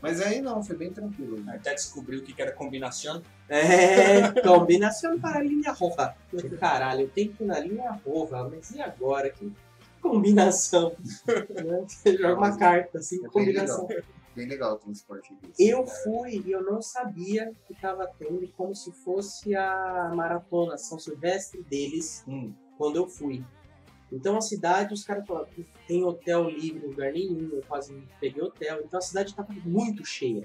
Mas aí não, foi bem tranquilo. Até descobriu o que era combinação. É, combinação para a linha roja. Caralho, eu tenho que ir na linha roja, mas e agora? Que combinação? Né? Você joga uma carta assim, É combinação. Bem legal o transporte desse. Eu fui e eu não sabia que estava tendo como se fosse a maratona São Silvestre deles Hum. quando eu fui. Então a cidade, os caras falaram tem hotel livre em lugar nenhum, eu quase não peguei hotel. Então a cidade estava muito cheia.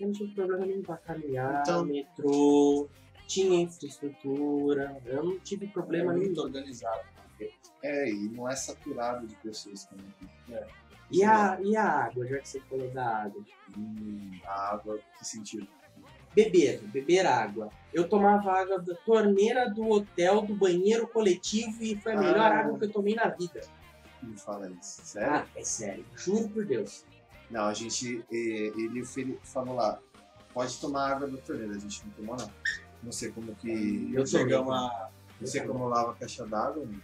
Eu não tive problema nenhum para caminhar, Então- metrô, tinha infraestrutura, eu não tive problema muito nenhum. organizado. É, e não é saturado de pessoas também. É. E a, e a água, já que você falou da água? Hum, a água, que sentido? Beber, beber água. Eu tomava água da torneira do hotel, do banheiro coletivo e foi a melhor Ah. água que eu tomei na vida. Não fala isso. Sério? Ah, é sério. Juro por Deus. Não, a gente. Ele falou lá, pode tomar água da torneira, a gente não tomou não. Não sei como que. Eu Chegamos tomei. a. Não sei como lava a caixa d'água. né?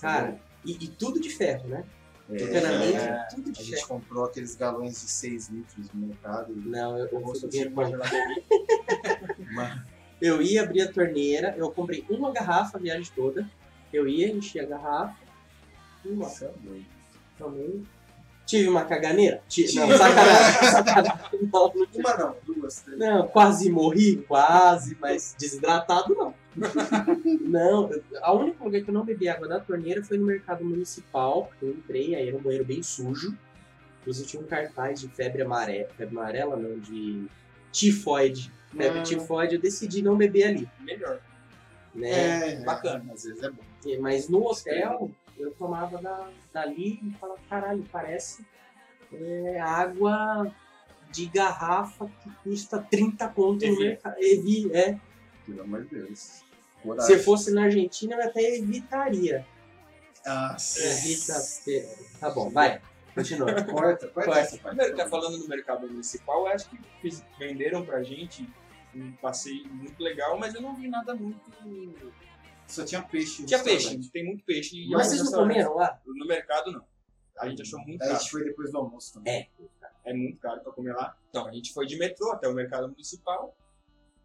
Cara, e, e tudo de ferro, né? É, Encanamento, é, tudo de a gente ferro. comprou aqueles galões de 6 litros no mercado. e- Não, eu, eu vou subir pode irmão. Mas- Eu ia abrir a torneira, eu comprei uma garrafa a viagem toda. Eu ia, encher a garrafa. e ia Tive uma caganeira? Tive. Não, sacanagem. sacanagem. Não, não tive. Uma não, duas, três. Não, quase morri, quase, mas desidratado não. não, a única lugar que eu não bebi água da torneira foi no mercado municipal, eu entrei, aí era um banheiro bem sujo. Inclusive tinha um cartaz de febre amarela, febre amarela não, de tifoide. Febre Ah. tifoide, eu decidi não beber ali, Melhor. né? É, Bacana. Às vezes é bom. Mas no hotel, eu tomava da, dali e falava, caralho, parece é, água de garrafa que custa 30 conto no mercado. Evi, é. Pelo amor de Deus. Se Coragem. fosse na Argentina, eu até evitaria. Ah, Evita. Tá bom, vai. Continua. Corta, corta Corta. essa parte. Primeiro, tá falando no mercado municipal, eu acho que fiz- venderam pra gente um passeio muito legal, mas eu não vi nada muito. Só tinha peixe. Tinha peixe, tem muito peixe. em Mas vocês não comeram lá? No mercado, não. A gente achou muito A caro. gente foi depois do almoço também. É. É muito caro pra comer lá. Então, a gente foi de metrô até o mercado municipal.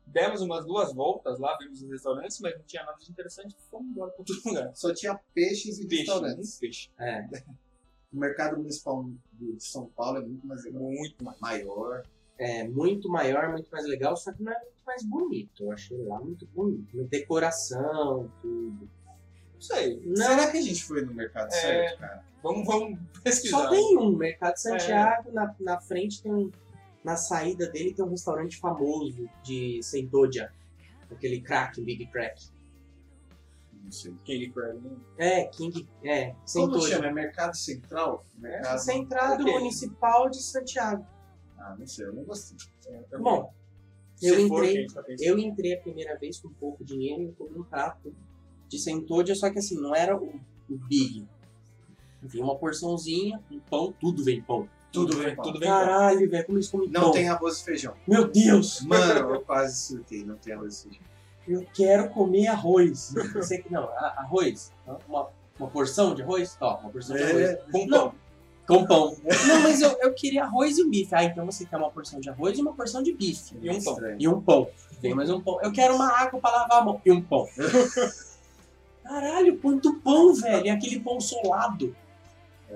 Demos umas duas voltas lá, vimos os restaurantes, mas não tinha nada de interessante. Fomos embora pra outro lugar. Só tinha peixes e Peixe, restaurantes. peixe. É. O mercado municipal de São Paulo é muito mais legal. Muito mais. Maior. É muito maior, muito mais legal, só que não é mais bonito. Eu achei lá muito bonito. Decoração, tudo. Não sei. Não, Será que a gente foi no mercado É. certo, cara? Vamos, vamos pesquisar. Só tem um, Mercado Santiago, na, na frente tem um. Na saída dele tem um restaurante famoso de Sentodia. Aquele crack, Big Crack. Não sei. King Crab, né? É, King. É, Como Sentodia. chama? É Mercado Central? Mercado... Centrado Ok. Municipal de Santiago. Ah, não sei, eu não gostei. É, Bom, Se eu entrei, pensando. eu entrei a primeira vez com pouco dinheiro e eu comi um prato de Sentodia, só que assim, não era o, o Big. Vinha uma porçãozinha, um pão, tudo vem pão. Tudo bem, tudo bem. Caralho, velho, como eles comem Não pão? tem arroz e feijão. Meu Deus! Mano, eu quase surtei, não tem arroz e feijão. Eu quero comer arroz. Você que não, arroz. Uma, uma porção de arroz? Ó, uma porção de É, arroz. Com Não. Com pão. Não, mas eu, eu queria arroz e um bife. Ah, então você quer uma porção de arroz e uma porção de bife. E um pão. Estranho. E um pão. Tem mais um pão. Eu quero uma água pra lavar a mão. E um pão. Caralho, quanto pão, velho. E aquele pão solado.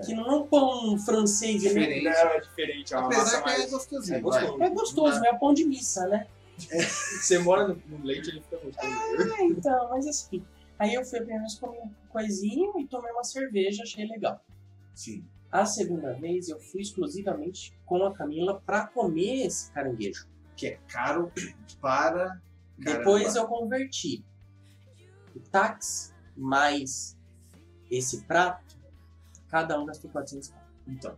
Que não é um pão francês. ele Diferente. Não, é diferente. É uma Apesar massa que é gostosinho. É gostoso. É gostoso, é pão de missa, né? Você mora no, no leite, ele fica gostoso. É, então, mas assim. Aí eu fui a primeira vez comer um coisinho e tomei uma cerveja, achei legal. Sim. A segunda vez eu fui exclusivamente com a Camila pra comer esse caranguejo. Que é caro para. Depois caramba. eu converti. O táxi mais esse prato, cada um gastou 400 reais. Então.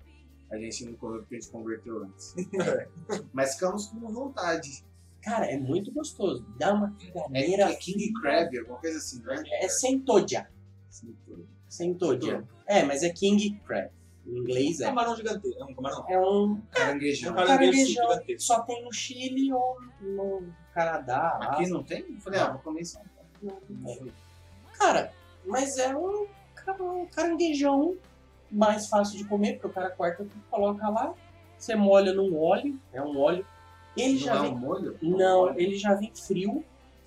A gente não comeu porque a gente converteu antes. Mas ficamos com vontade. Cara, é muito gostoso. Dá uma É, caganeira. é King Crab, alguma coisa assim, né? É Sentodia. Sentodia. É, mas é King Crab. Em inglês é. Camarão gigante. É um camarão. É um Caranguejão. Um Um caranguejo caranguejão gigantesco. só tem no Chile ou no Canadá. Aqui não tem? Eu falei, ah, vou comer São Paulo. Cara, mas é um, ca- um caranguejão mais fácil de comer, porque o cara corta tudo, coloca lá. você molha num óleo, é um óleo. Ele Não já é vem. um molho? Não, ele já vem frio.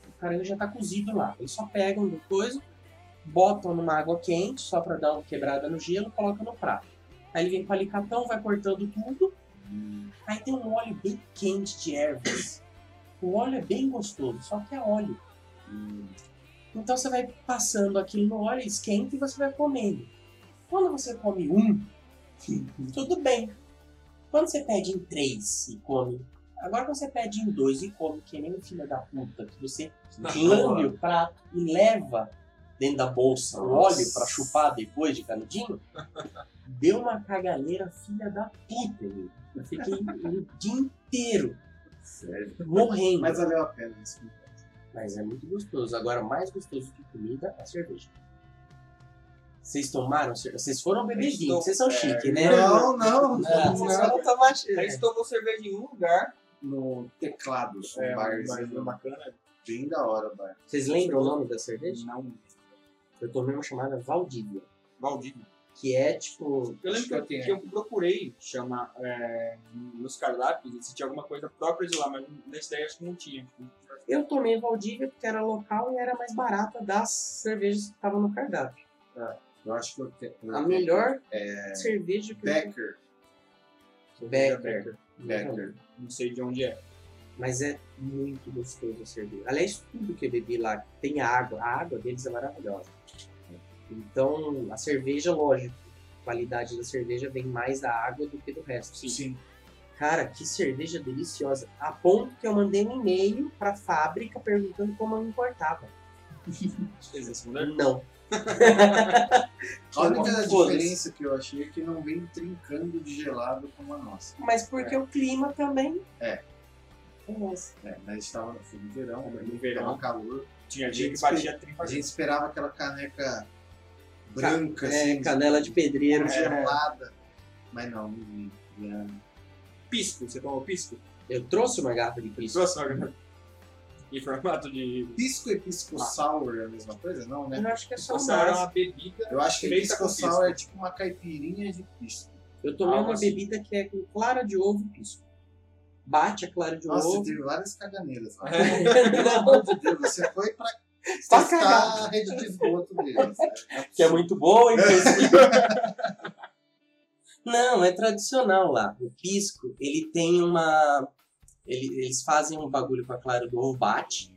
O cara ele já tá cozido lá. Eles só pegam depois, botam numa água quente, só pra dar uma quebrada no gelo, colocam no prato. Aí ele vem com alicatão, vai cortando tudo. Aí tem um óleo bem quente de ervas. O óleo é bem gostoso, só que é óleo. Então você vai passando aquilo no óleo, esquenta e você vai comendo. Quando você come um, tudo bem. Quando você pede em três e come. Agora você pede em dois e come, que nem o filho da puta, que você lambe o prato e leva dentro da bolsa o óleo pra chupar depois de canudinho, deu uma caganeira filha da puta. meu. Eu fiquei o dia inteiro Sério. morrendo. Mas valeu a pena isso. Mas é muito gostoso. Agora, mais gostoso que comida é cerveja. Vocês tomaram cerveja? Vocês foram beber vinho, vocês são é, chique, né? Não, não. Não, vocês foram tomar A gente tomou cerveja em um lugar. No Teclados, um É, um barzinho barzinho bacana. bem da hora, o bar. Vocês lembram o nome da cerveja? Não. Eu tomei uma chamada Valdívia. Valdívia. Que é tipo. Eu lembro que eu, que eu procurei chamar é, nos cardápios se tinha alguma coisa própria de lá, mas nesse daí acho que não tinha. Eu tomei Valdívia porque era local e era mais barata das cervejas que estavam no cardápio. Eu acho que eu tenho. A melhor é. cerveja que Becker. eu Becker. Becker. Becker. Não sei de onde é. Mas é muito gostoso a cerveja. Aliás, tudo que eu bebi lá tem água. A água deles é maravilhosa. Então, a cerveja, lógico, a qualidade da cerveja vem mais da água do que do resto. Sim. Cara, que cerveja deliciosa. A ponto que eu mandei um e-mail pra fábrica perguntando como eu me importava. Vocês? Não. A única diferença que eu achei é que não vem trincando de gelado como a nossa. Mas porque o clima também. É. Nossa. É, mas a gente tava foi no verão, né? No verão. calor. Tinha dia gente que batia espe- 30 A gente esperava aquela caneca branca, é, assim, canela de pedreiro. gelada. Mas não, não vi. Já- Pisco, você tomou pisco? Eu trouxe uma garrafa de pisco. Trouxe uma em formato de. Pisco e pisco sour é a mesma coisa? Não, né? Eu acho que é só sour é uma bebida. Eu acho que pisco sour é tipo uma caipirinha de pisco. Eu tomei Algo uma assim. bebida que é com clara de ovo e pisco. Bate a clara de Nossa, ovo. teve várias caganeiras lá. É. Pelo amor de Deus, você foi pra Testar cagar. a rede de esgoto deles. né? que é muito boa, inclusive. Não, é tradicional lá. O pisco, ele tem uma. ele- eles fazem um bagulho com a clara do ovo, bate.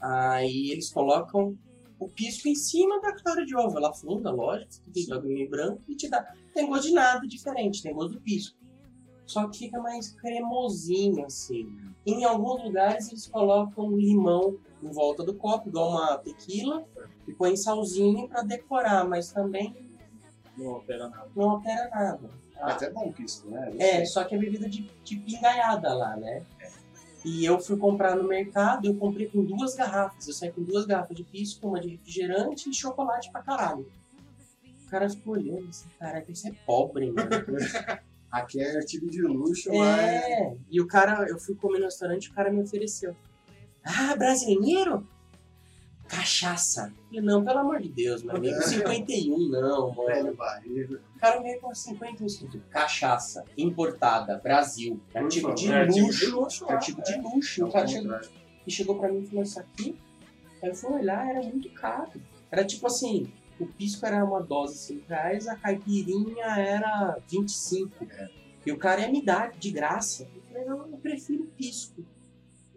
Aí eles colocam o pisco em cima da clara de ovo. Ela afunda, lógico, tem bagulho branco e te dá. Tem gosto de nada diferente, tem gosto do pisco. Só que fica mais cremosinho, assim. Em alguns lugares eles colocam limão em volta do copo, igual uma tequila, e põe salzinho pra decorar, mas também Não altera nada. não altera nada. Mas é bom pisco, né? É, só que é bebida de, de pingaiada lá, né? E eu fui comprar no mercado, eu comprei com duas garrafas. Eu saí com duas garrafas de pisco, uma de refrigerante e chocolate pra caralho. O cara ficou olhando assim, caraca, isso é pobre, mano. Aqui é artigo de luxo, lá é... É, e o cara, eu fui comer no restaurante, o cara me ofereceu. Ah, brasileiro? Cachaça. Eu falei, não, pelo amor de Deus, meu amigo, 51 não, mano. velho barreiro. O cara veio com 51 escrito cachaça, importada, Brasil. Artigo de favor. É, artigo luxo. de luxo, é. Artigo de luxo. Ao O cara chegou, contrário. e chegou pra mim e falou, isso aqui? Aí eu fui olhar, era muito caro. Era tipo assim, o pisco era uma dose de 5 reais, a caipirinha era 25. E o cara ia me dar de graça. Eu falei, não, eu prefiro pisco.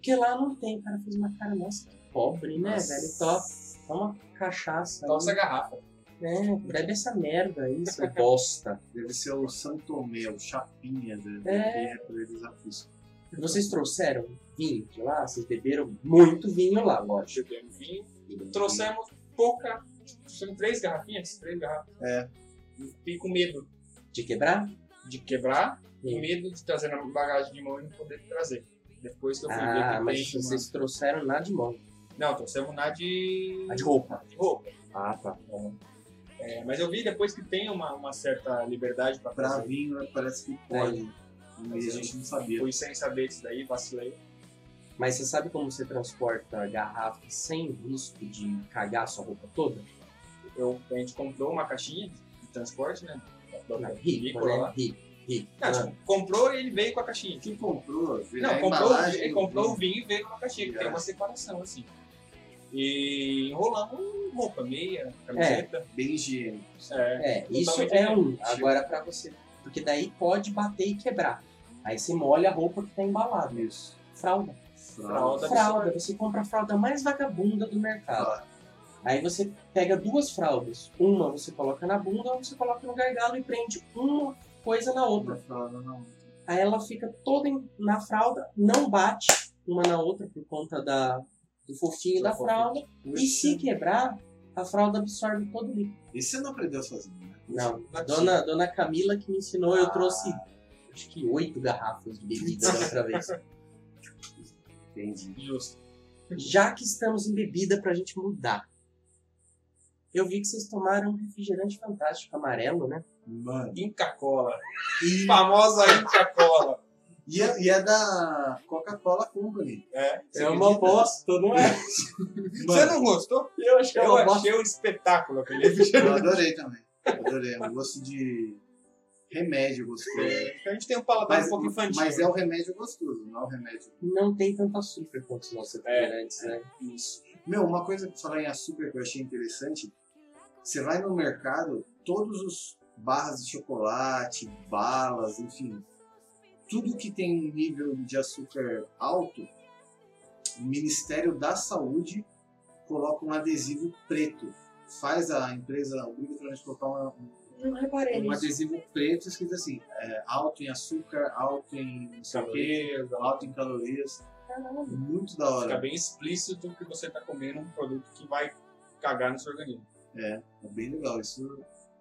Porque lá não tem. O cara fez uma cara, nossa, que pobre, né, Nossa. velho? Top. Toma cachaça. aí. Nossa garrafa. É, bebe essa merda aí, seu bosta. Deve ser o Santomé, o Chapinha, né? É. pra eles. Vocês trouxeram vinho de lá? Vocês beberam muito vinho lá, lógico. Bebemos vinho. Trouxemos pouca. Trouxemos três garrafinhas? Três garrafas. É. Fiquei com medo De quebrar? de quebrar e Sim. medo de trazer na bagagem de mão e não poder trazer. Depois que eu fui ver Ah, que mas tem uma- vocês trouxeram nada de mão. Não, trouxemos na de. A de roupa. de roupa. Ah, tá. É, mas eu vi depois que tem uma, uma certa liberdade pra Pra trazer. vinho, né, parece que pode. Mas a gente não sabia. Fui sem saber disso daí, vacilei. Mas você sabe como você transporta garrafa sem risco de cagar sua roupa toda? Eu, a gente comprou uma caixinha de transporte, né? Da, da, rico, né? Rico. Rico. Não, tipo, comprou e ele veio com a caixinha. Quem comprou? Não, a comprou, ele comprou o vinho e veio com uma caixinha, que tem uma separação, assim. E enrolamos roupa, meia, camiseta. Bem higiênico. É, É, isso é um. Agora pra você. Porque daí pode bater e quebrar. Aí você molha a roupa que tá embalada. Isso. Fralda. Fralda. Fralda. Você compra a fralda mais vagabunda do mercado. Aí você pega duas fraldas. Uma você coloca na bunda, uma você coloca no gargalo e prende uma coisa na outra. Fralda não. Aí ela fica toda na fralda, não bate uma na outra por conta da, do fofinho da fralda. E se quebrar, a fralda absorve todo o líquido. Isso você não aprendeu sozinho, né? Não, dona, dona Camila que me ensinou, eu trouxe acho que oito garrafas de bebida da outra vez. Entendi. Justo. Já que estamos em bebida pra gente mudar. Eu vi que vocês tomaram um refrigerante fantástico amarelo, né? Mano. Inca Cola. Famosa Inca Cola. E é, e é da Coca-Cola Company. É, Você É uma bosta, não é? Você não gostou? Eu acho que é Eu achei um espetáculo aquele Eu adorei também. Adorei. É um gosto de remédio gostoso. A gente tem um paladar Mas, um pouco infantil. mas é o remédio gostoso, não é o remédio. Não tem tanto açúcar quanto os nossos refrigerantes, né? Isso. Meu, uma coisa que falar em açúcar que eu achei interessante, você vai no mercado, todos os barras de chocolate, balas, enfim, tudo que tem um nível de açúcar alto, o Ministério da Saúde coloca um adesivo preto. Faz a empresa obrigatoriamente colocar uma- um nisso. adesivo preto escrito assim, é, alto em açúcar, alto em o quê, alto em calorias. Muito da hora. Fica bem explícito que você tá comendo um produto que vai cagar no seu organismo. É, é bem legal. Isso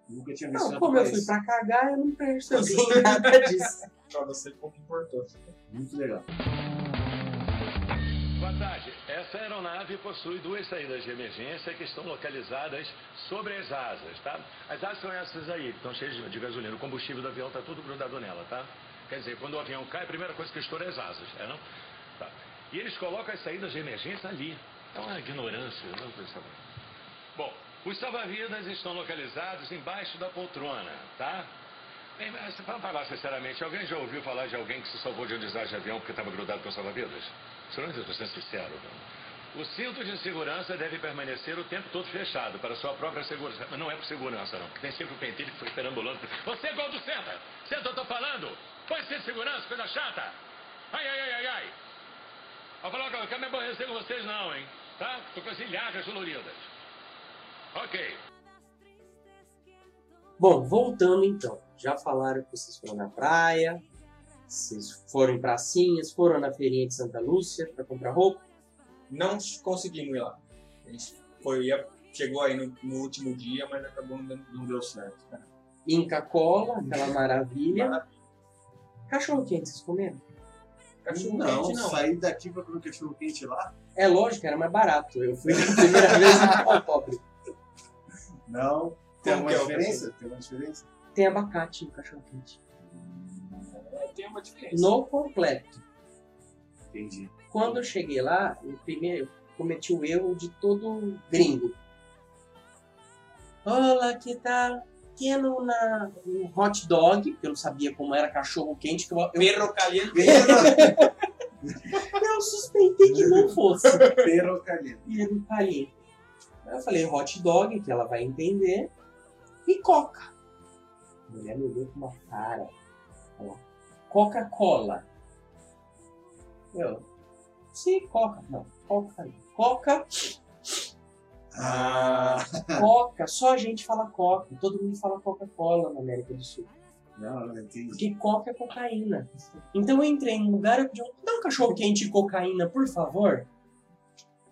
nunca tinha visto Não, como eu fui pra cagar, eu não percebi nada disso. Pra você pouco importou. Muito legal. Boa tarde. Essa aeronave possui duas saídas de emergência que estão localizadas sobre as asas, tá? As asas são essas aí, que estão cheias de- gasolina. O combustível do avião está tudo grudado nela, tá? Quer dizer, quando o avião cai, a primeira coisa que estoura é as asas, é não? Tá. E eles colocam as saídas de emergência ali. É uma ignorância, não essa- Bom, os salva-vidas estão localizados embaixo da poltrona, tá? Bem, mas vamos falar sinceramente, alguém já ouviu falar de alguém que se salvou de um desastre de avião porque estava grudado com salva-vidas? Senhor, eu estou sendo sincero. O cinto de segurança deve permanecer o tempo todo fechado para sua própria segurança. Mas não é por segurança, não, tem sempre o pentelho que foi perambulando. Você, Goldo, senta! Senta, eu estou falando! Põe cinto de segurança, coisa chata! Ai, ai, ai, ai, ai! Vou falar eu quero me aborrecer com vocês, não, hein? Tá? Tô com as ilhargas doloridas. Ok. Bom, voltando então. Já falaram que vocês foram na praia, vocês foram em pracinhas, foram na feirinha de Santa Lúcia pra comprar roupa. Não conseguimos ir lá. A gente foi, chegou aí no, no último dia, mas acabou não, não deu certo. Inca Cola, aquela maravilha. Cachorro quente, vocês comeram? Cachorro Não, quente não. sair daqui pra comer cachorro quente lá? É lógico, era mais barato. Eu fui a primeira vez em pobre. Não. Tem Como alguma é diferença? Tem alguma diferença? Tem abacate no cachorro quente. É, Tem uma diferença. No completo. Entendi. Quando eu cheguei lá, eu primeiro eu cometi o erro de todo gringo. Olá, que tal? Quero na, um hot dog, que eu não sabia como era cachorro quente, que eu, eu, Perro caliente. eu suspeitei que não fosse. Perro caliente. Perro caliente. Aí eu falei hot dog, que ela vai entender, e coca. A mulher me olhou com uma cara. Coca-Cola. Eu, sim, coca. Não, coca. não. Coca, Ah, coca. Só a gente fala coca. Todo mundo fala Coca-Cola na América do Sul. não, não entendi. Porque coca é cocaína. Então eu entrei num lugar e pedi um, dá um cachorro quente e cocaína, por favor.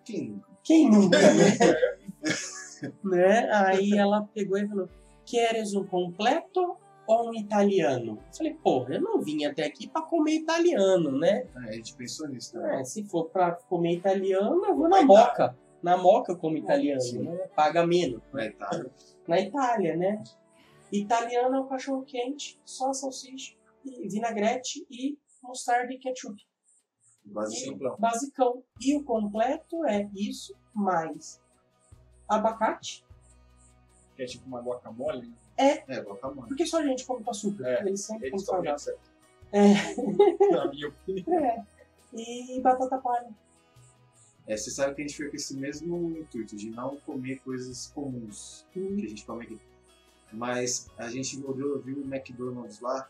Quem nunca? Quem nunca, né? né? Aí ela pegou e falou: Queres um completo ou um italiano? Eu falei, porra, eu não vim até aqui pra comer italiano, né? É, a gente pensou nisso também. É, se for pra comer italiano, eu vou na moca. Na moca eu como italiano, né? Paga menos. Na Itália. Na Itália, né? Italiano é o cachorro quente, só salsicha, e vinagrete e mostarda e ketchup. Basicão. Basicão. E o completo é isso mais abacate, que é tipo uma guacamole. É, É, guacamole. porque só a gente come com açúcar. É, eles sempre Eles comem saudável. certo. É. Na minha opinião. é. E batata palha. É, você sabe que a gente foi com esse mesmo intuito de não comer coisas comuns que a gente come aqui. Mas a gente olhou, viu o McDonald's lá.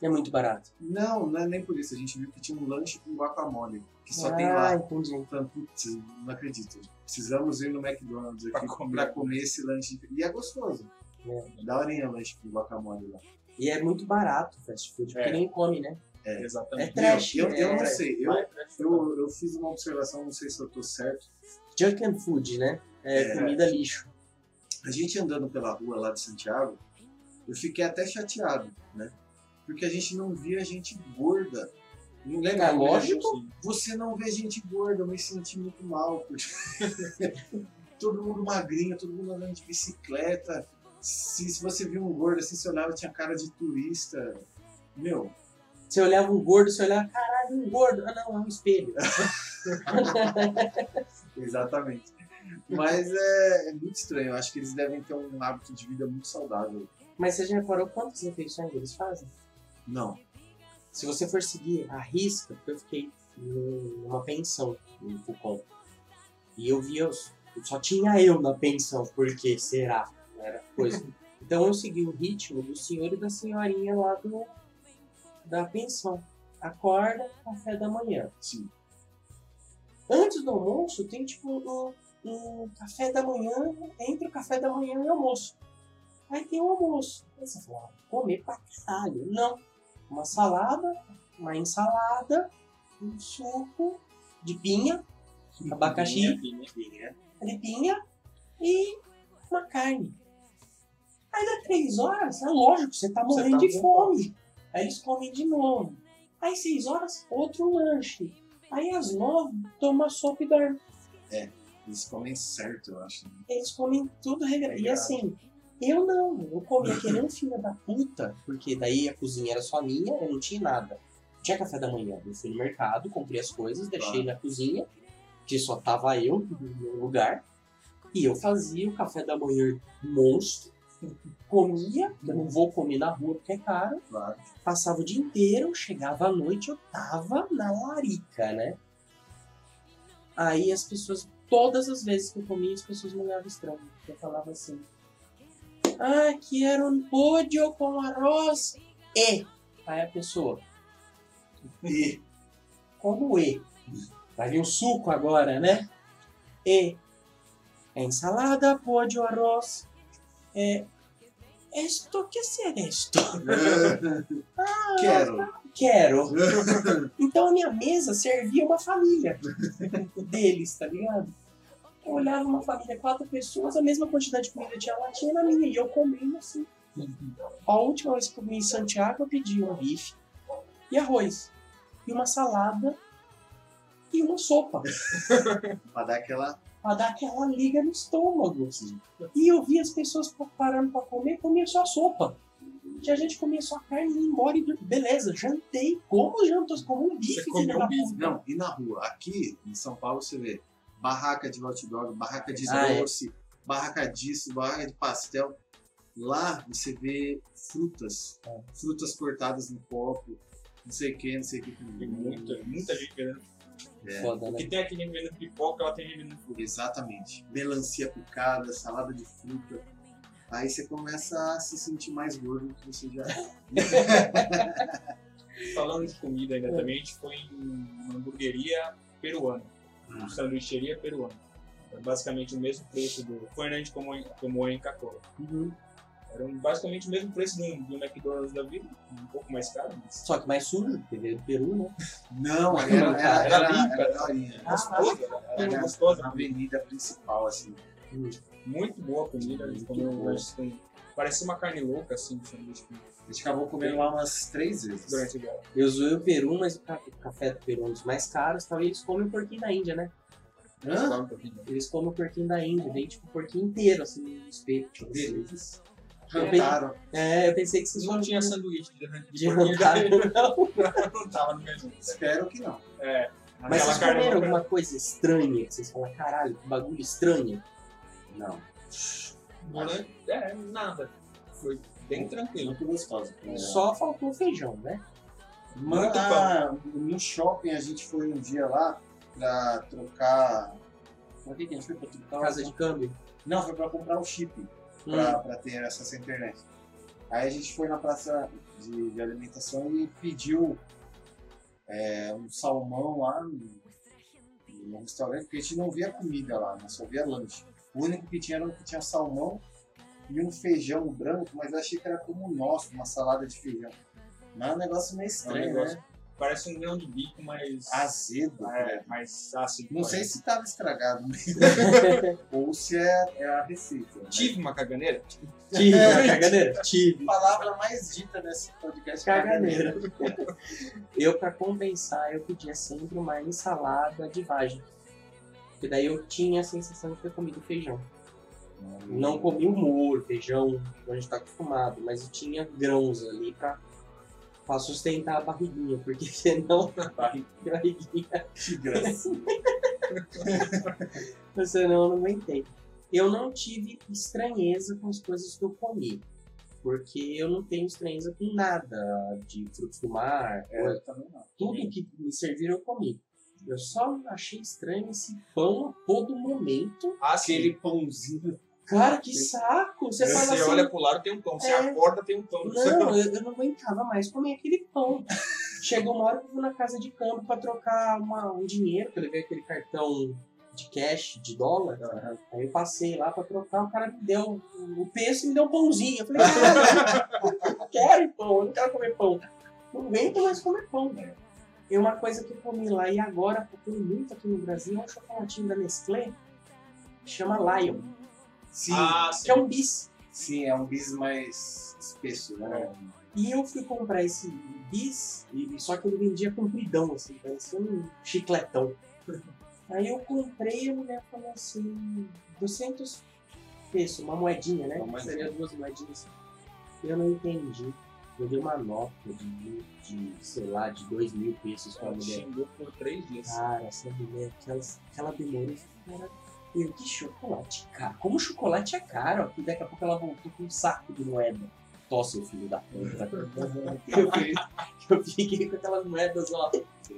É muito barato. Não, não é nem por isso. A gente viu que tinha um lanche com guacamole, que só ah, tem lá. entendi. Falando, putz, não acredito. Precisamos ir no McDonald's aqui Pra pra comer. comer, esse lanche. E é gostoso. É. Da horinha o lanche com guacamole lá. E é muito barato o fast food, porque É. nem come, né? É. Exatamente. É trash. eu, eu é não sei. Eu, eu, eu fiz uma observação, não sei se eu tô certo. Junk and food, né? É, É. comida lixo. A gente andando pela rua lá de Santiago, eu fiquei até chateado, né? Porque a gente não via gente gorda. Não? É lógico. Você não vê gente gorda, eu me senti muito mal. Todo mundo magrinho, todo mundo andando de bicicleta. Se, se você viu um gordo assim, você olhava, tinha cara de turista. Meu, Você olhava um gordo, você olhava, caralho, um gordo. Ah, não, é um espelho. exatamente. Mas é, é muito estranho. Eu acho que eles devem ter um hábito de vida muito saudável. Mas você já reparou quantas refeições eles fazem? Não. Se você for seguir a risca, porque eu fiquei numa pensão em Foucault. E eu via, só tinha eu na pensão, porque será? Não Era coisa. Então eu segui o ritmo do senhor e da senhorinha lá do, da pensão. Acorda, café da manhã. Sim. Antes do almoço tem tipo um, um café da manhã, entre o café da manhã e o almoço. Aí tem o almoço. Aí você fala, ah, comer pra caralho. Não. Uma salada, uma ensalada, um suco de pinha, abacaxi, Pinha, pinha. de pinha e uma carne. Aí dá três horas, é lógico, você tá Você morrendo tá de fome. Aí eles comem de novo. Aí seis horas, outro lanche. Aí às nove, toma sopa e dorme. Eles comem certo, eu acho. né? Eles comem tudo regrado. E assim, eu não. Eu comia que nem um filho da puta, porque daí a cozinha era só minha, eu não tinha nada. Tinha café da manhã. Eu fui no mercado, comprei as coisas, deixei Claro. na cozinha, que só tava eu no lugar. E eu fazia o café da manhã monstro, comia, eu não vou comer na rua porque é caro. Passava o dia inteiro, chegava à noite, eu tava na larica, né? Aí as pessoas, todas as vezes que eu comia, as pessoas me olhavam estranho. Eu falava assim: Ah, quero um pollo com arroz. E. Aí a pessoa: E Como E? Vai vir o suco agora, né? E. Ensalada, pollo, arroz. É. Esto, que ser esto? quero. Quero. Então a minha mesa servia uma família deles, tá ligado? Eu olhava uma família, quatro pessoas, a mesma quantidade de comida tinha lá, tinha na minha, e eu comendo assim. A última vez que eu comi em Santiago, eu pedi um bife e arroz, e uma salada e uma sopa, Pra dar aquela. pra dar aquela liga no estômago. E eu vi as pessoas parando pra comer, comia só sopa. Tinha gente que comia só carne e ia embora e. Beleza, jantei. Como jantas? Como um bife, Você comeu um bife. Não, e na rua? Aqui em São Paulo você vê barraca de hot dog, barraca de Ah, é. doce, barraca disso, barraca de pastel. Lá você vê frutas. É. Frutas cortadas no copo, não sei o que, não sei o que. Tem muita, muita gente vendendo. É, Foda, O né? que tem vendendo pipoca, ela tem vendendo fruta. exatamente. Melancia picada, salada de fruta. Aí você começa a se sentir mais gordo do que você já Falando de comida ainda também, a gente foi em uma hamburgueria peruana. Sanduicheria peruana. É basicamente o mesmo preço do. A gente tomou, em- Cacoa. Uhum. Era basicamente o mesmo preço do, do McDonald's da vida, um pouco mais caro, mas. Só que mais sujo, porque veio do Peru, né? Não, era, era, Era era, limpa, era daorinha. Gostoso, era, era Era na avenida principal, assim. Muito boa a comida, a gente comeu um lanche com. Parecia uma carne louca, assim, um sanduíche A gente acabou comendo lá umas três vezes. durante viagem. Eu zoei o Peru, mas o ca- o café do Peru é um dos mais caros, tal, e eles comem o porquinho da Índia, né? Hã? Um pouquinho. Eles comem o porquinho da Índia, vem tipo o porquinho inteiro, assim, no espeto. Tipo. Eu Jantaram. É, eu pensei que vocês Não tinha sanduíche de, de de porquinho jantar, não. não tava no menu. Espero que não. É. Mas vocês comeram alguma coisa estranha? Que vocês falam, caralho, que bagulho estranho? Não. Durante, é, nada. Foi bem tranquilo. Muito gostosa. Só faltou feijão, né? Muito ah, No shopping a gente foi um dia lá pra trocar. Por que que a gente foi pra trocar? Casa de câmbio? Não, foi pra comprar um chip pra, pra ter acesso à internet. Aí a gente foi na praça de, de alimentação e pediu é, um salmão lá no, no restaurante, porque a gente não via comida lá, né? só via lanche. O único que tinha era um que tinha salmão e um feijão branco, mas eu achei que era como o nosso, uma salada de feijão. Mas é um negócio meio estranho, É um negócio- né? Parece um grão de bico, mas. Azedo, É, né? mais ácido. Não sei se estava estragado mesmo. ou se é, é a receita. né? Tive uma caganeira? Tive uma caganeira? Tive. Palavra mais dita nesse podcast Caganeira. Eu, pra compensar, eu pedia sempre uma ensalada de vagem. Porque daí eu tinha a sensação de ter comido feijão. Não comi o molho, feijão, como a gente tá acostumado, mas eu tinha grãos ali pra, pra sustentar a barriguinha, porque senão barriguinha. Que graça. senão eu não aguentei. Eu não tive estranheza com as coisas que eu comi. Porque eu não tenho estranheza com nada de frutos do mar. É, tudo que me serviram eu comi. Eu só achei estranho esse pão a todo momento. Aquele pãozinho. Cara, que saco! Você Você, fala assim. olha pro lado, tem um pão. Você É. acorda, tem um pão. Não, eu, eu não aguentava mais comer aquele pão. Chegou uma hora que eu fui na casa de câmbio pra trocar uma- um dinheiro, que eu levei aquele cartão de cash, de dólar. Aí eu passei lá pra trocar, o cara me deu o peso e me deu um pãozinho. Eu falei, eu não quero pão, eu não quero comer pão. Não aguento mais comer pão, velho. E uma coisa que eu comi lá e agora procuro muito aqui no Brasil é um chocolatinho da Nestlé, que chama Lion. Sim. Ah, que é um bis. Sim, é um bis mais espesso, né? E eu fui comprar esse bis, e, só que ele vendia compridão, assim, parecia um chicletão. Aí eu comprei e a mulher falou assim, 200 pesos, uma moedinha, né? Uma moedinha. Seria duas moedinhas. Eu não entendi. Eu dei uma nota de, de sei lá, de dois mil pesos pra Ela mulher. xingou por três dias. Cara, essa mulher, aquela, aquela demora, cara, eu, que chocolate caro. Como chocolate é caro, e daqui a pouco ela voltou com um saco de moeda. Tó, seu filho da puta. eu, fiquei, eu fiquei com aquelas moedas, ó.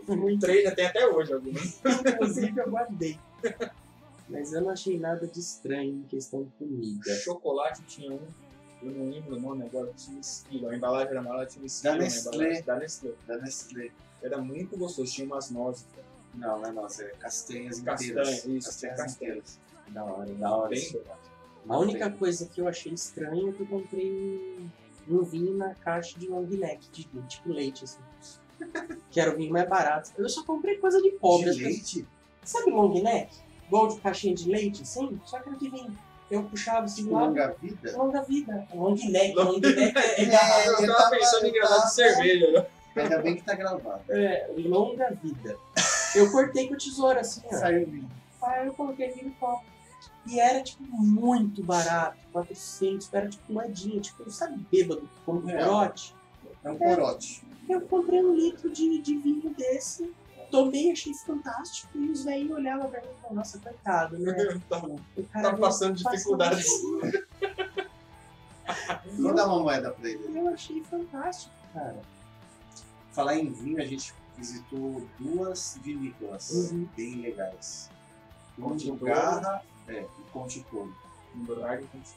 Muito Três tem até hoje algumas. Inclusive eu guardei. Mas eu não achei nada de estranho em questão de comida. Chocolate tinha um, eu não lembro o nome agora, tinha esquilo. A embalagem era amarela, tinha esquilo. Da Nestlé. embalagem, Da Nestlé. Da Nestlé. Era muito gostoso, tinha umas nozes. Não, não é nossa, é castanhas Castanha, inteiras. isso, castanhas castanha. inteiras. Da hora, da hora. Bem isso. A única coisa que eu achei estranha é que eu comprei um, um vinho na caixa de long neck, de, tipo leite, assim. que era o vinho mais barato. Eu só comprei coisa de pobre. De leite? Sabe long neck? Igual de caixinha de leite, assim? Só que era de vinho. Eu puxava assim lado. Longa vida? Longa vida. Long neck. Long neck é, é É, garrafa. Eu tava pensando em gravar de cerveja. né? Ainda bem que tá gravado. É, longa vida. Eu cortei com tesoura, assim, ó. Saiu vinho. Aí eu coloquei aqui no copo. E era, tipo, muito barato. 400, era tipo moedinha. Tipo, sabe bêbado que come É. corote? É um corote. Eu comprei um litro de, de vinho desse. Tomei, achei fantástico. E os velhos olhavam pra mim e falavam, nossa, coitado, né? Tá, O cara tá passando dificuldades. Vou dar uma moeda pra ele. Eu achei fantástico, cara. Falar em vinho, a gente visitou duas vinícolas Uhum. bem legais. Conte. Garra é, e Conte Toro.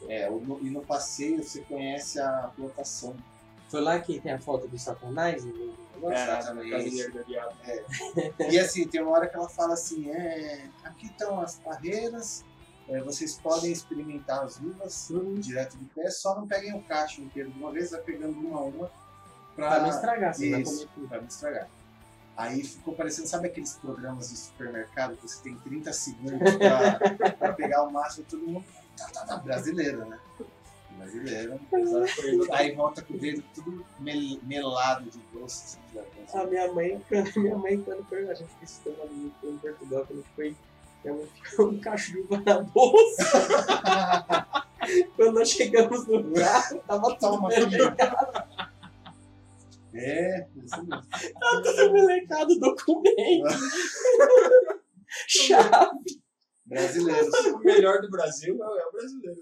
É, o- no- e no passeio você conhece a plantação. Foi lá que tem a foto do Satanás? né? É, diabo. E assim, tem uma hora que ela fala assim, é, aqui estão as parreiras, é, vocês podem experimentar as uvas direto do pé, só não peguem o cacho inteiro de uma vez, vai pegando uma a uma pra, Pra não estragar, você vai Isso, comer tudo. pra não estragar. Aí ficou parecendo, sabe aqueles programas de supermercado que você tem 30 segundos pra, pra pegar o máximo todo mundo. Tá, tá, tá, brasileira, né? Brasileira. Aí volta com o dedo tudo mel- melado de doce. assim, A minha mãe, minha mãe, quando foi, a gente uma amiga em Portugal, quando foi, minha mãe ficou um cacho de uva na bolsa. quando nós chegamos no carro, tava Toma, tudo melecado. É, isso mesmo. Tava tudo melecado, documento, chave. Brasileiros. O melhor do Brasil é o brasileiro.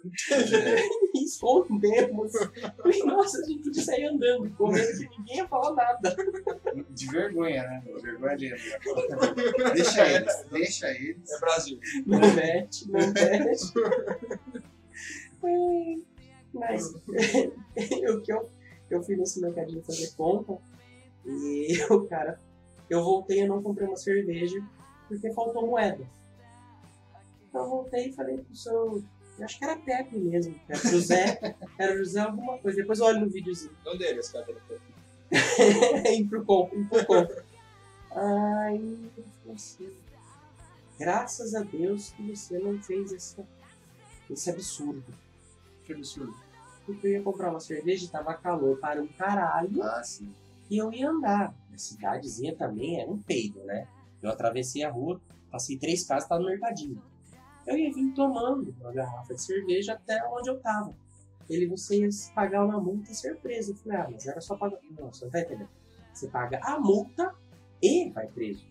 Escondemos. Falei, Nossa, a gente podia sair andando, correndo, que ninguém ia falar nada. De vergonha, né? Vergonha alheia. Deixa eles, deixa eles. É Brasil. Não mete, não mete. Mas o que eu, eu fui nesse mercadinho fazer compra e o cara, eu voltei e não comprei uma cerveja porque faltou moeda. Então eu voltei e falei pro seu. Eu acho que era Pepe mesmo, era José, era José alguma coisa. Depois eu olho no videozinho. De onde é esse cara? compra, ir pro compra. Ai, assim, graças a Deus que você não fez essa, esse absurdo. Que absurdo. Porque eu ia comprar uma cerveja e tava calor para um caralho. Ah, sim. E eu ia andar. A cidadezinha também é um peido, né? Eu atravessei a rua, passei três casas, tava no mercadinho. Eu ia vir tomando uma garrafa de cerveja até onde eu tava. Ele, você ia pagar uma multa surpresa. Eu falei, ah, mas era só pagar. Não, você não tá entendendo. Você paga a multa e vai preso.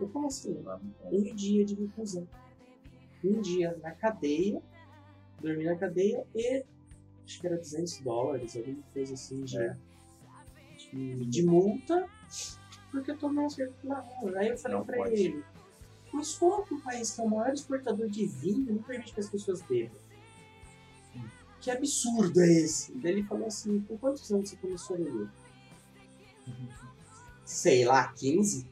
Eu como assim? Um dia de reclusão. Um dia na cadeia, dormi na cadeia e acho que era 200 dólares, alguma coisa assim de, de, de multa, porque eu tomei um cerveja na rua. Aí eu falei Não pra pode. ele, mas como que um país que é o maior exportador de vinho não permite que as pessoas bebam? Que absurdo é esse? Daí ele falou assim, com quantos anos você começou a beber? Sei lá, 15?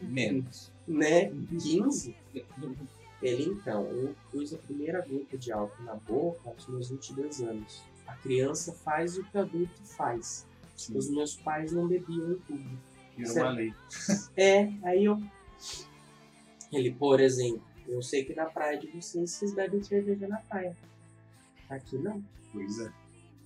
Menos. Né? 15? Ele então, eu pus a primeira gota de álcool na boca aos meus 22 anos. A criança faz o que o adulto faz. Os meus pais não bebiam em tudo. Virou uma lei. É, aí eu. Ele, por exemplo, eu sei que na praia de vocês, vocês bebem cerveja na praia. Aqui não. Pois é.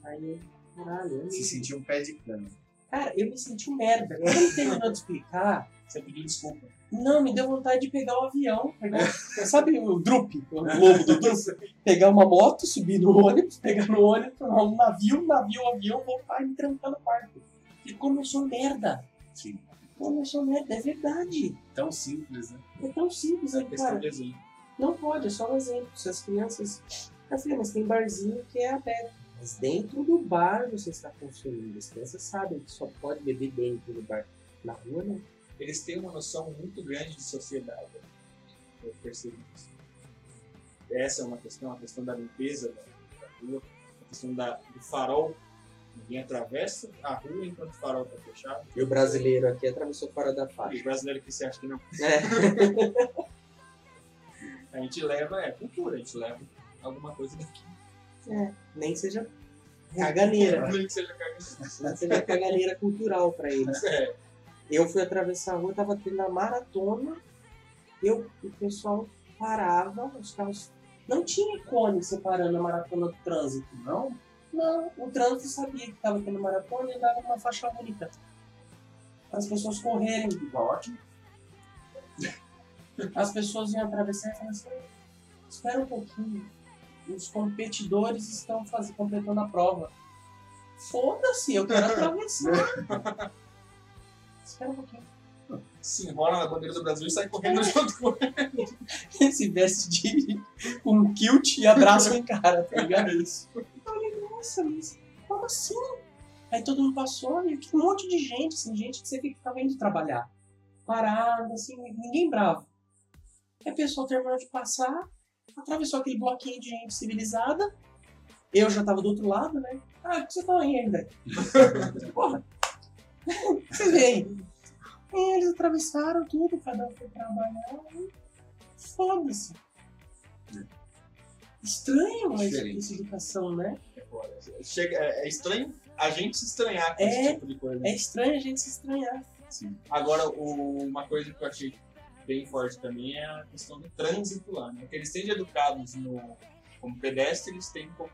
Aí caralho, eu Se sentiu um pé de cana. Cara, eu me senti um merda. Quando ele terminou de explicar, Você pediu desculpa. não, me deu vontade de pegar o avião. Pegar, sabe o Drup, o lobo do Drup? Pegar uma moto, subir no ônibus, pegar no ônibus, tomar um navio, navio, avião, voltar e me trancar no quarto. E como eu sou merda. Sim. Como eu sou merda, é verdade. Tão simples, né? É tão simples, aí, Questão cara. de exemplo. Não pode, é só um exemplo. Se as crianças. Eu falei, mas tem barzinho que é aberto. Mas dentro do bar você está consumindo. As crianças sabem que só pode beber dentro do bar. Na rua, não. Eles têm uma noção muito grande de sociedade. Eu percebi isso. Essa é uma questão, a questão da limpeza da, da rua, a questão da, do farol. Ninguém atravessa a rua enquanto o farol está fechado. E o brasileiro aqui atravessou fora da E faixa. o brasileiro que você acha que não. É. A gente leva, é cultura, a gente leva alguma coisa daqui. é. Nem que seja caganeira. Nem que seja cagada. Nem que seja caganeira cultural pra eles. É. Eu fui atravessar a rua, tava tendo a maratona. Eu, o pessoal parava, os carros. Não tinha cone separando a maratona do trânsito. Não? Não, o trânsito sabia que estava tendo maratona e dava uma faixa única. As pessoas correrem. Ótimo. As pessoas iam atravessar e falavam assim: espera um pouquinho. Os competidores estão faz... completando a prova. Foda-se, eu quero atravessar. espera um pouquinho. Se enrola na bandeira do Brasil e sai correndo junto com ele. Se veste de um kilt e abraça um cara, tá ligado? Isso. Nossa, mas como assim? Aí todo mundo passou e um monte de gente, assim, gente que você fica ficava indo trabalhar. Parado, assim, ninguém bravo. Aí o pessoal terminou de passar, atravessou aquele bloquinho de gente civilizada. Eu já tava do outro lado, né? Ah, o que você tá aí ainda? Porra! Vocês veem. E eles atravessaram tudo, cada um foi trabalhar. e Foda-se. Estranho mas essa educação, né? Chega, é é estranho a gente se estranhar com É, esse tipo de coisa. É estranho a gente se estranhar. Agora, o- uma coisa que eu achei bem forte também é a questão do trânsito lá, né? Que eles têm de educados no, como pedestre, eles têm como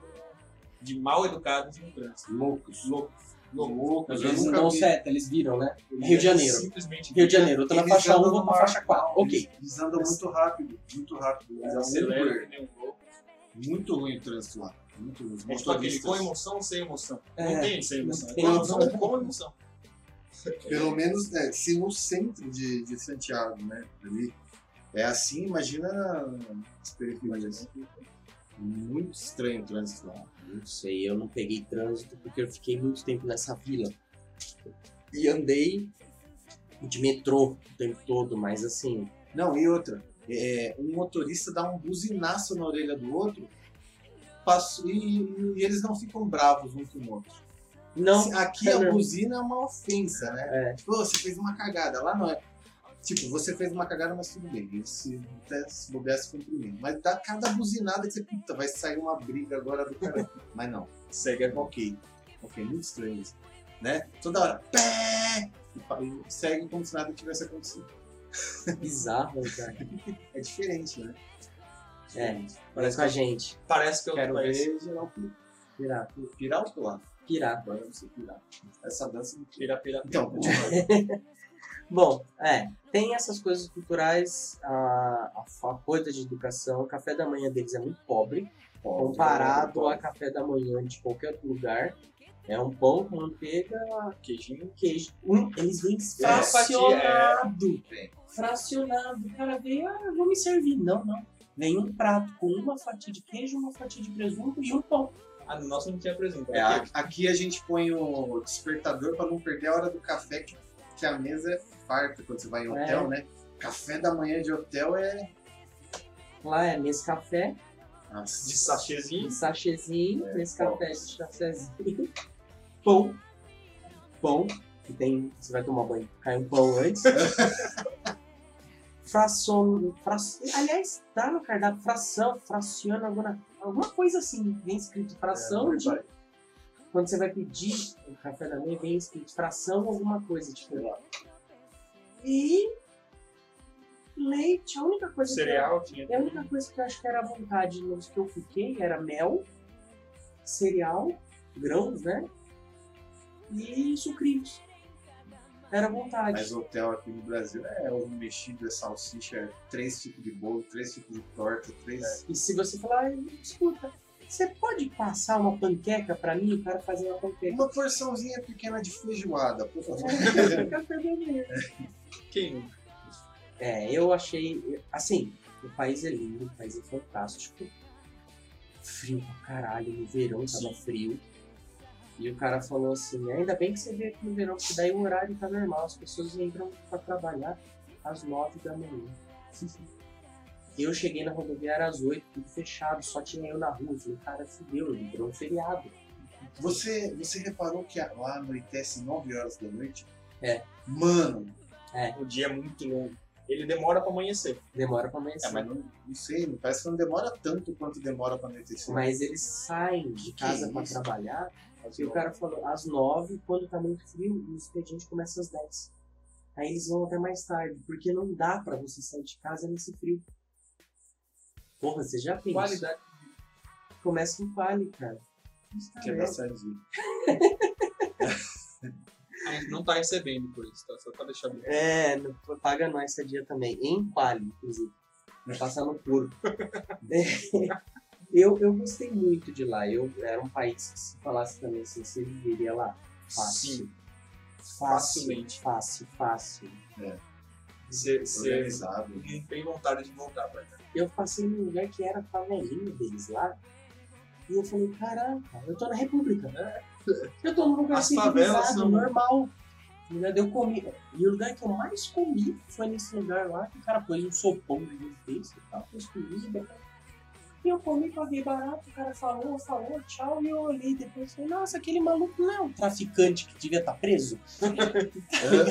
de mal educados no trânsito. Loucos. Loucos. Loucos. Eles não vi. seta, eles viram, né? Eles Rio de Janeiro. Simplesmente Rio de Janeiro, eu tô na Eles faixa 1, andam vou pra faixa 4. Ok. Eles andam muito rápido, muito rápido. Eles É aceleram um louco. Muito ruim o trânsito lá. Muito ruim. Os É tipo aquele com emoção ou sem emoção. É, não tem sem não emoção. É tem com emoção com emoção. pelo menos, é, se no centro de, de Santiago, né, ali, É assim, imagina nas periferias. Muito estranho o trânsito lá. Não sei, eu não peguei trânsito porque eu fiquei muito tempo nessa vila. E andei de metrô o tempo todo, mas assim. Não, e outra, é, um motorista dá um buzinaço na orelha do outro passo, e, e eles não ficam bravos um com o outro. Não, Aqui é a não. buzina é uma ofensa, né? É. Tipo, "Ô, você fez uma cagada. Lá não é. Tipo, você fez uma cagada, mas tudo bem. Se, até se bobear se cumprimento. Mas dá cada buzinada que você, puta, vai sair uma briga agora do cara. mas não. Segue ok. Ok, muito estranho isso. Né? Toda hora. Pé! E segue como se nada tivesse acontecido. Bizarro, cara. É diferente, né? É, parece com a gente. Parece que eu Quero país. ver geral puro. Pirar. Pirar ou pular? Pirar. Agora eu não sei pirar. Essa dança não Pira, pira, Então, continua. Bom, é, tem essas coisas culturais, a, a, coisa de educação, o café da manhã deles é muito pobre, comparado a café da manhã de qualquer outro lugar. É um pão com manteiga, Queijinho. queijo. Um, eles vêm É, fracionado. Fracionado. O cara veio, ah, vou me servir. Não, não. Vem um prato com uma fatia de queijo, uma fatia de presunto e um pão. Ah, no nosso não tinha presunto. É, a- aqui a gente põe o despertador para não perder a hora do café, que, que a mesa é farta quando você vai em É. hotel, né? Café da manhã de hotel é. Lá é mesa café, Nossa. De sachêzinho. de sachezinho, É, mesa pão. café de sachezinho, pão, pão, que tem, você vai tomar banho, cai um pão antes. Fração, fra, aliás, tá no cardápio fração, fraciona, alguma, alguma coisa assim, vem escrito fração É, de, quando você vai pedir o café da manhã, vem escrito fração alguma coisa, tipo, e leite, a única coisa que eu- Cereal tinha. e a única coisa que eu acho que era à vontade nos que eu fiquei era mel, cereal, grãos, né? E sucrilhos. Era vontade. Mas hotel aqui no Brasil é ovo mexido, é salsicha, é três tipos de bolo, três tipos de torta, três. E se você falar, "Ai, escuta, você pode passar uma panqueca pra mim? O cara fazer uma panqueca. Uma porçãozinha pequena de feijoada, por favor. Quem? É, eu achei. Assim, o país é lindo, o país é fantástico. Frio pra caralho, no verão tava frio. E o cara falou assim: ainda bem que você veio aqui no verão, porque daí o horário tá normal, as pessoas entram pra trabalhar às nove da manhã. Eu cheguei na rodoviária às oito, tudo fechado, só tinha eu na rua. Falei, cara, fudeu, virou um feriado. Você, você reparou que lá anoitece 9 horas da noite? É. Mano, O dia é muito longo. Ele demora pra amanhecer. Demora pra amanhecer. é, mas não, não sei, não parece que não demora tanto quanto demora pra anoitecer. Mas eles saem de casa pra isso? trabalhar E o cara falou, às nove, quando tá muito frio, o expediente começa às 10. Aí eles vão até mais tarde, porque não dá pra você sair de casa nesse frio. Porra, você já pensa? Qualidade. Começa com quali, cara. Quebra sardinha. A gente não tá recebendo por isso, tá? Só pra deixar bem. É, não- paga nós esse dia também. Em quali, inclusive. Vai passar no porco. É, eu, eu gostei muito de lá. Eu, era um país que se falasse também assim, você viveria lá. Fácil. Sim. Fácil, Facilmente. Fácil, fácil. Você, você Organizado. não tem vontade de voltar pra cá. eu passei num lugar que era a favelinha deles lá. E eu falei, caraca, eu tô na República. Eu tô num lugar As civilizado, são- normal. Eu comi. E o lugar que eu mais comi foi nesse lugar lá, que o cara pôs um sopão minha face e tal, pôs comida. E eu comi, paguei barato, o cara falou, falou, tchau, e eu olhei depois falei, nossa, aquele maluco não é um traficante que devia estar preso.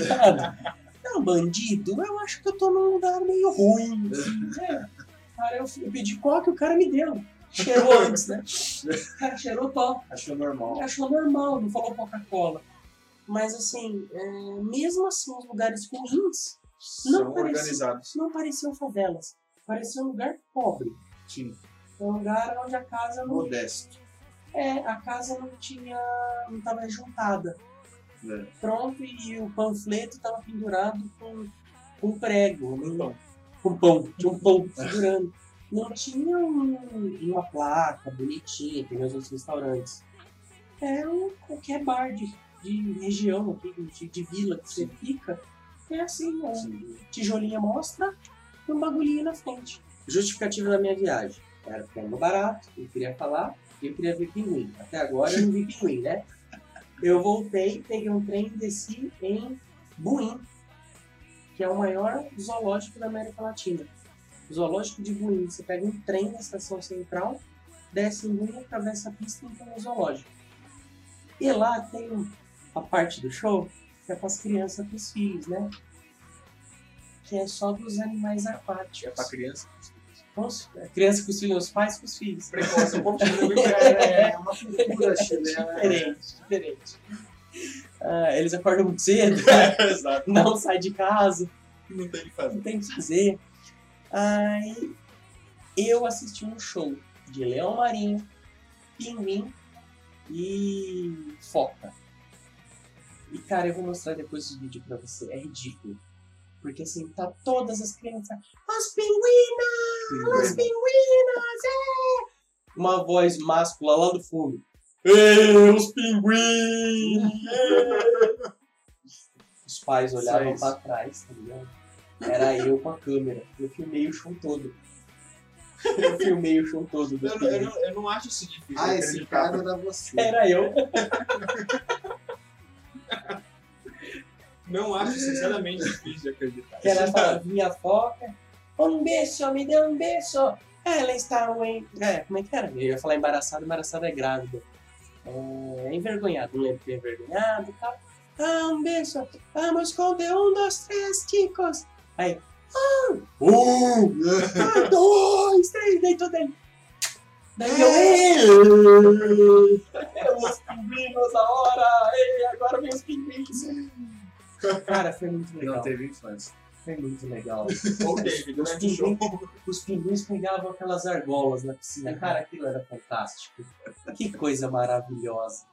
Tá? É um bandido? Eu acho que eu tô num lugar meio ruim. assim, é. Cara, eu eu pedi coca e o cara me deu. Cheirou antes, né? O cara cheirou top. Achou normal. Achou normal, não falou Coca-Cola. Mas assim, é, mesmo assim, os lugares ruins São não pareciam, não pareciam favelas. Parecia um lugar pobre. Sim. Um lugar onde a casa não. Modesto. É, a casa não tinha. não estava juntada. É. Pronto, e o panfleto estava pendurado com, com prego. Com não- pão. Com pão, tinha um pão segurando. Não tinha um- uma placa bonitinha, que nem os outros restaurantes. Era um, qualquer bar de, de região aqui, de, de vila que você fica. É assim, um tijolinho à mostra, e um bagulhinho na frente. Justificativa da minha viagem. Era porque era barato, eu queria falar, e eu queria ver pinguim. Até agora eu não vi pinguim, né? Eu voltei, peguei um trem e desci em Buim, que é o maior zoológico da América Latina. Zoológico de Buim. Você pega um trem na estação central, desce em Buim, atravessa a pista e entra no zoológico. E lá tem a parte do show que é para as crianças, para os filhos, né? Que é só dos animais aquáticos. É pra criança. Nossa, a criança com os filhos, os pais com os filhos. Precoce, um pouco É, É uma cultura chilena. diferente, diferente. Ah, eles acordam muito cedo, não saem de casa, Não tem o que fazer. não tem o que fazer. Aí eu assisti um show de leão marinho, pinguim e foca. E cara, eu vou mostrar depois esse vídeo pra você, é ridículo. Porque assim, tá todas as crianças. As pinguinas! As pinguinas! É! Uma voz máscula lá do fundo. Ei, os pinguins! É! Os pais olhavam pra trás, tá ligado? Era eu com a câmera. Eu filmei o show todo. Eu filmei o show todo do Eu, não- eu, eu não acho isso difícil. Ah, esse cara era você. Era eu. Não acho sinceramente difícil de acreditar. Que ela falava, vinha foca. Um beijo, me dê um beijo. Ela está em. É, como é que era? Eu ia falar embaraçada, embaraçada é grávida. É, envergonhado, não lembro que é envergonhado e tal. Ah, um beijo. Vamos comer um, dois, três, chicos. Aí. Ah, um, ah, dois, três, daí tudo aí. Daí eu. "Ei, Os pinguins a hora! Ei, agora vem os pinguins! Cara, foi muito legal. Não teve infância. Foi muito legal. Ou Os os pinguins pegavam aquelas argolas na piscina. Cara, aquilo era fantástico. Que coisa maravilhosa.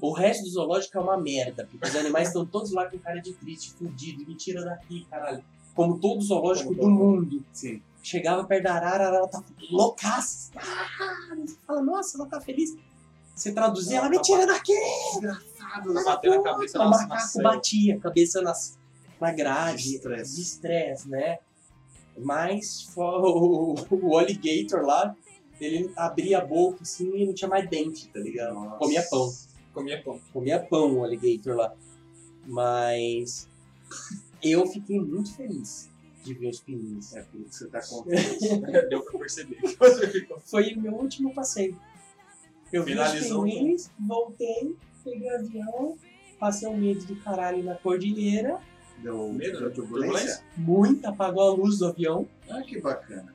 O resto do zoológico é uma merda, porque os animais estão todos lá com cara de triste, fudido, me tira daqui, caralho. Como todo zoológico Como do todo. mundo. Sim. Chegava perto da arara, a arara tava loucaça. Ah, você fala, nossa, ela tá feliz. Você traduzia, ela me tira daqui! Desgraçado, batendo a cabeça O na macaco batia a cabeça nas, na grade, De estresse. né? Mas o, o alligator lá, ele abria a boca assim e não tinha mais dente, tá ligado? Nossa. Comia pão. Comia pão. Comia pão o alligator lá. Mas eu fiquei muito feliz de ver os pinguins. É isso que você tá contente. Deu pra perceber. Foi o meu último passeio. Eu vi os pinguins, voltei, peguei o avião, passei um medo do caralho na cordilheira, Deu, Medo, né? turbulência? muito apagou a luz do avião. Ah, que bacana.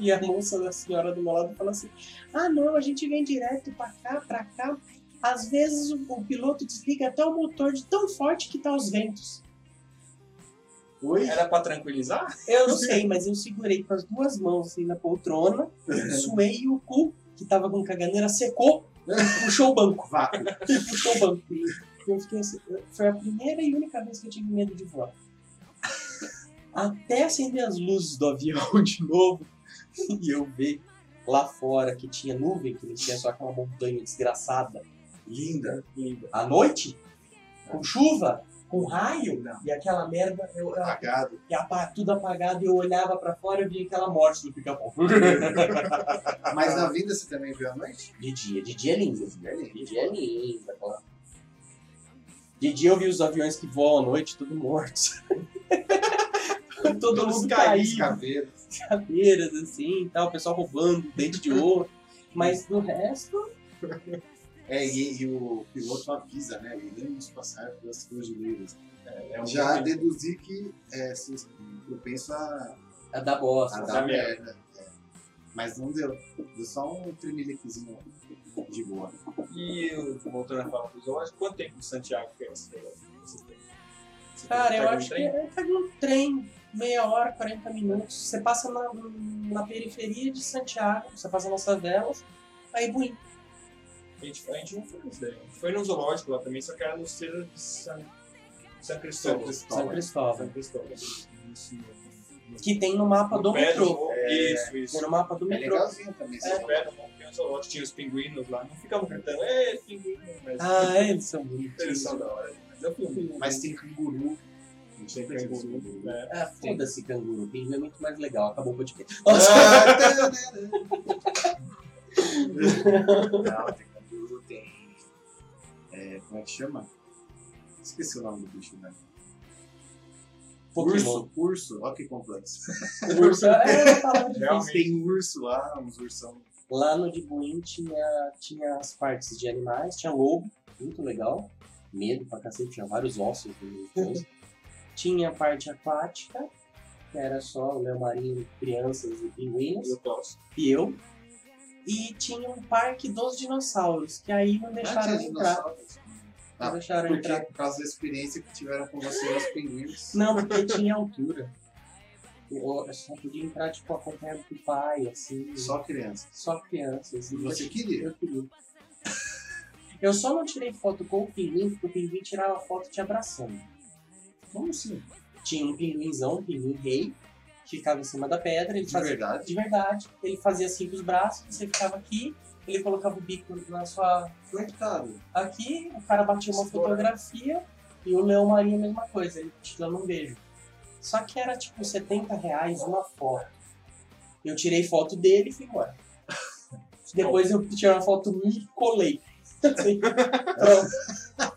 E a moça da senhora do meu lado falou assim: Ah, não, a gente vem direto pra cá, pra cá. Às vezes o, o piloto desliga até o motor de tão forte que tá os ventos. Oi? Era pra tranquilizar? Eu não sei, mas eu segurei com as duas mãos assim na poltrona, suei o cu, que tava com caganeira, secou e puxou o banco. Vácuo. Puxou o banco. Eu fiquei assim, foi a primeira e única vez que eu tive medo de voar. Até acender as luzes do avião de novo e eu ver lá fora que tinha nuvem, que não tinha só aquela montanha desgraçada. Linda. Linda. À noite, com chuva, com raio, Não. e aquela merda, eu, eu, Apagado. e apa- tudo apagado, e eu olhava pra fora e via aquela morte do pica-pau. Mas na vida você também viu a noite? De dia, de dia é lindo. De dia é lindo. De dia é lindo. aquela- De dia eu vi os aviões que voam à noite, tudo mortos. Todo Todos mundo caído, Caveiro. cadeiras assim tal, o pessoal roubando, dente de ouro. Mas do resto, É, e, e o piloto avisa, né? Iremos passar pelas cordilheiras. É um Já momento- deduzi que é, se, eu penso a, é da bosta. a da dar merda. merda. É. Mas não deu. Deu só um tremeliquezinho de boa. E o- voltando a falar do zoológico, quanto tempo de Santiago que é você tem? Você Cara, eu um acho que é pega um trem, meia hora, 40 minutos. Você passa na, na periferia de Santiago, você passa nas favelas, aí Buim. A gente, a gente não foi gente foi no zoológico lá também, só que era no Cerro de San, San Cristóvão. São Cristóvão. San Cristóvão. Isso, no- no- Que tem no mapa do no pé metrô. Isso, isso. Tem no mapa do É metrô. legalzinho também. É. No pé do tem um zoológico, tinha os pinguinos lá. Não ficavam cantando, é, pinguino, mas Ah, eles são bonitos. eles são da hora. Mas eu fui. Mas tem canguru Não tinha canguru. né? Ah, foda-se, canguru. Pinguim é muito mais legal. Acabou o podcast. Não, tem canguru, tem. Como é que chama? Esqueci o nome do bicho, né? Pokémon. Urso, urso, olha que complexo. Urso, é, difícil. Realmente tem urso lá, uns ursão. Lá no de Buin tinha, tinha as partes de animais, tinha lobo, muito legal. Medo pra cacete, tinha vários ossos coisa. Tinha a parte aquática, que era só o Léo Marinho, crianças e pinguins. Eu gosto. E eu. E tinha um parque dos dinossauros, que aí não deixaram Ah, tinha entrar. dinossauros. Ah, deixaram porque entrar. por causa da experiência que tiveram com você os pinguins. Não, porque tinha altura. Eu só podia entrar, tipo, acompanhado do pai, assim. Só crianças. Só crianças. E você queria? Eu queria. Eu só não tirei foto com o pinguim, porque o pinguim tirava foto te abraçando. Como assim? Tinha um pinguinzão, um pinguim rei, que ficava em cima da pedra. Ele De fazia, verdade? De verdade. Ele fazia assim com os braços, você ficava aqui, ele colocava o bico na sua. Conectado. Aqui, o cara batia uma fotografia e o Leão Marinho a mesma coisa, ele te dando um beijo. Só que era tipo 70 reais uma foto. Eu tirei foto dele e fui embora. Depois eu tirei uma foto minha e colei. Pronto.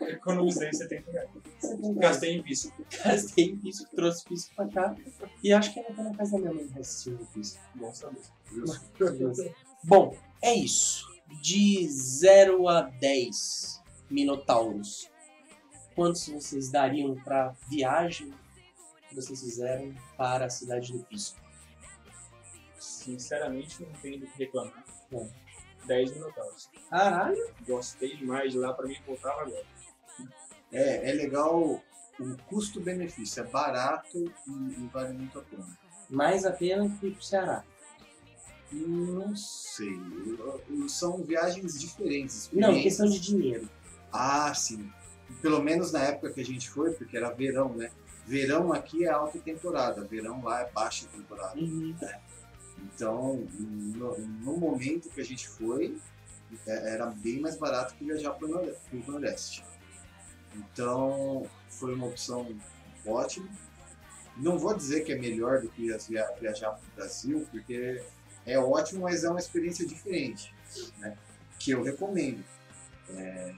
Economizei 70 reais. 70 reais. Gastei em visto. Gastei em piso, trouxe piso pra cá. E acho que ainda tô na casa da minha mãe assistindo piso. Bom saber. Bom, é isso. De 0 a 10 Minotauros, quantos vocês dariam pra viagem que vocês fizeram para a cidade do Pisco? Sinceramente, não tenho do que reclamar. Bom. 10 minotauros. Caralho! Gostei demais de lá, pra mim voltava agora. É, é legal o custo-benefício. É barato e, e vale muito a pena. Mais a pena que ir pro Ceará. Não sei. São viagens diferentes. Não, questão de dinheiro. Ah, sim. Pelo menos na época que a gente foi, porque era verão, né? Verão aqui é alta temporada, verão lá é baixa temporada. Uhum. Então, no, no momento que a gente foi, é- era bem mais barato que viajar para o Nordeste. Então, foi uma opção ótima. Não vou dizer que é melhor do que via- viajar para o Brasil, porque é ótimo, mas é uma experiência diferente, né? Que eu recomendo. É,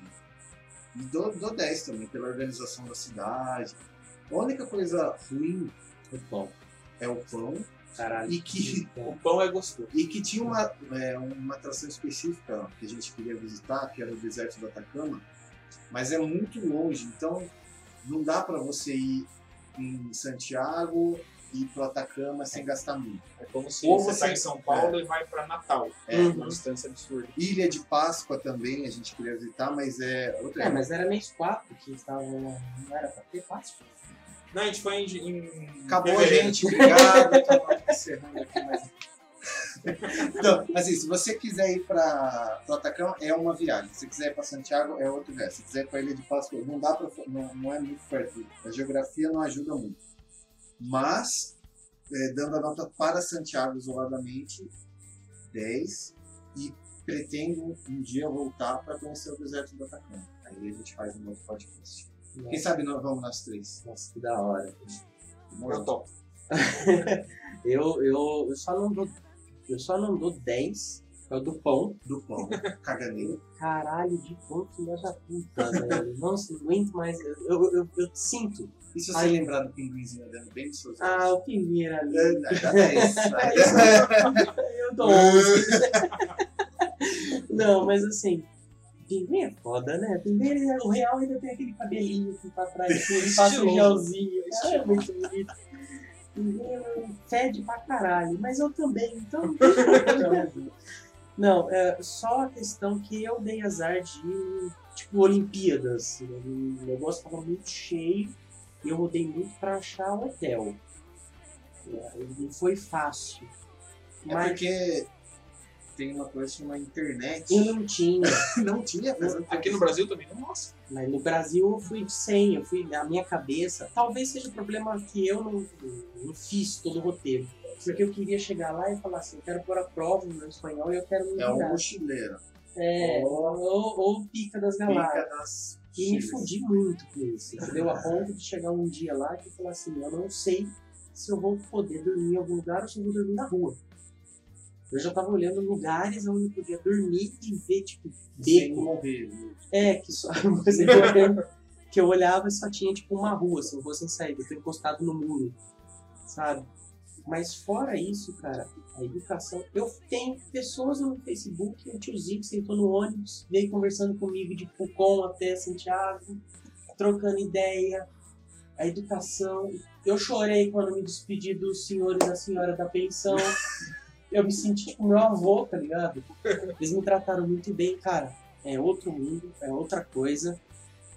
E dou, dou 10 também, pela organização da cidade. A única coisa ruim O pão. é o pão. Caralho. E que, O pão é gostoso. e que tinha uma, é, uma atração específica que a gente queria visitar, que era o deserto do Atacama, mas é muito longe, então não dá para você ir em Santiago ir pro Atacama sem gastar muito. É como se Ou você você- tá em São Paulo e vai pra Natal. É. uma distância absurda. Ilha de Páscoa também a gente queria visitar, mas é outra É, mas era mês 4 que estavam. Não era pra ter Páscoa? Não, a gente foi em. em Acabou a gente, obrigado. Estamos encerrando aqui mais. Então, assim, se você quiser ir para o Atacama, é uma viagem. Se quiser ir para Santiago, é outra viagem. Se quiser ir para a Ilha de Páscoa, não dá para, não, não é muito perto. A geografia não ajuda muito. Mas, é, dando a nota para Santiago isoladamente, 10. E pretendo um dia voltar para conhecer o deserto do Atacama. Aí a gente faz um outro podcast. Quem sabe nós vamos nós três? Nossa, que da hora. Eu topo. eu, eu, eu só não dou. Eu só não dou 10, é o do pão. Do pão. Caganeiro. Caralho, de pão, filha da puta, velho. Nossa, não aguento mais. Eu, eu, eu, eu sinto. E se você Ai. lembrar do pinguinzinho andando bem nos seus olhos? Ah, o pinguim era ali. É, dá 10. Eu dou 11. Não, mas assim, pinguim é foda, né? Pinguim, é- o real ainda tem aquele cabelinho assim pra trás, assim, ele passa um gelzinho. Cara, é muito bonito. Pinguim é- fede pra caralho, mas eu também, então. Não, é só a questão que eu dei azar de, tipo, Olimpíadas. O negócio tava muito cheio eu rodei muito pra achar o hotel. É, Não foi fácil. É Mas porque tem uma coisa chamada internet. eu não tinha. não tinha, mas eu- Aqui no Brasil também não mostra. Mas no Brasil eu fui de 100, eu fui na minha cabeça. Talvez seja o problema que eu não, não fiz todo o roteiro. Porque eu queria chegar lá e falar assim, eu quero pôr a prova no meu espanhol e eu quero me é um virar. mochileiro. É, ou, ou Pica das Pica Galáxias. das E me fudi muito com isso, entendeu? A ponto de chegar um dia lá e falar assim, eu não sei se eu vou poder dormir em algum lugar ou se eu vou dormir na rua. Eu já tava olhando lugares onde eu podia dormir e ver, tipo, Sem beco. morrer. né? É, que só. Eu que eu olhava e só tinha, tipo, uma rua, assim, rua sem saída, eu tô encostado no muro, sabe? Mas fora isso, cara, a educação. Eu tenho pessoas no Facebook, um tiozinho que sentou no ônibus, veio conversando comigo de Pucon até Santiago, trocando ideia. A educação. Eu chorei quando me despedi dos senhores e da senhora da pensão. Eu me senti tipo meu avô, tá ligado? Eles me trataram muito bem, cara. É outro mundo, é outra coisa.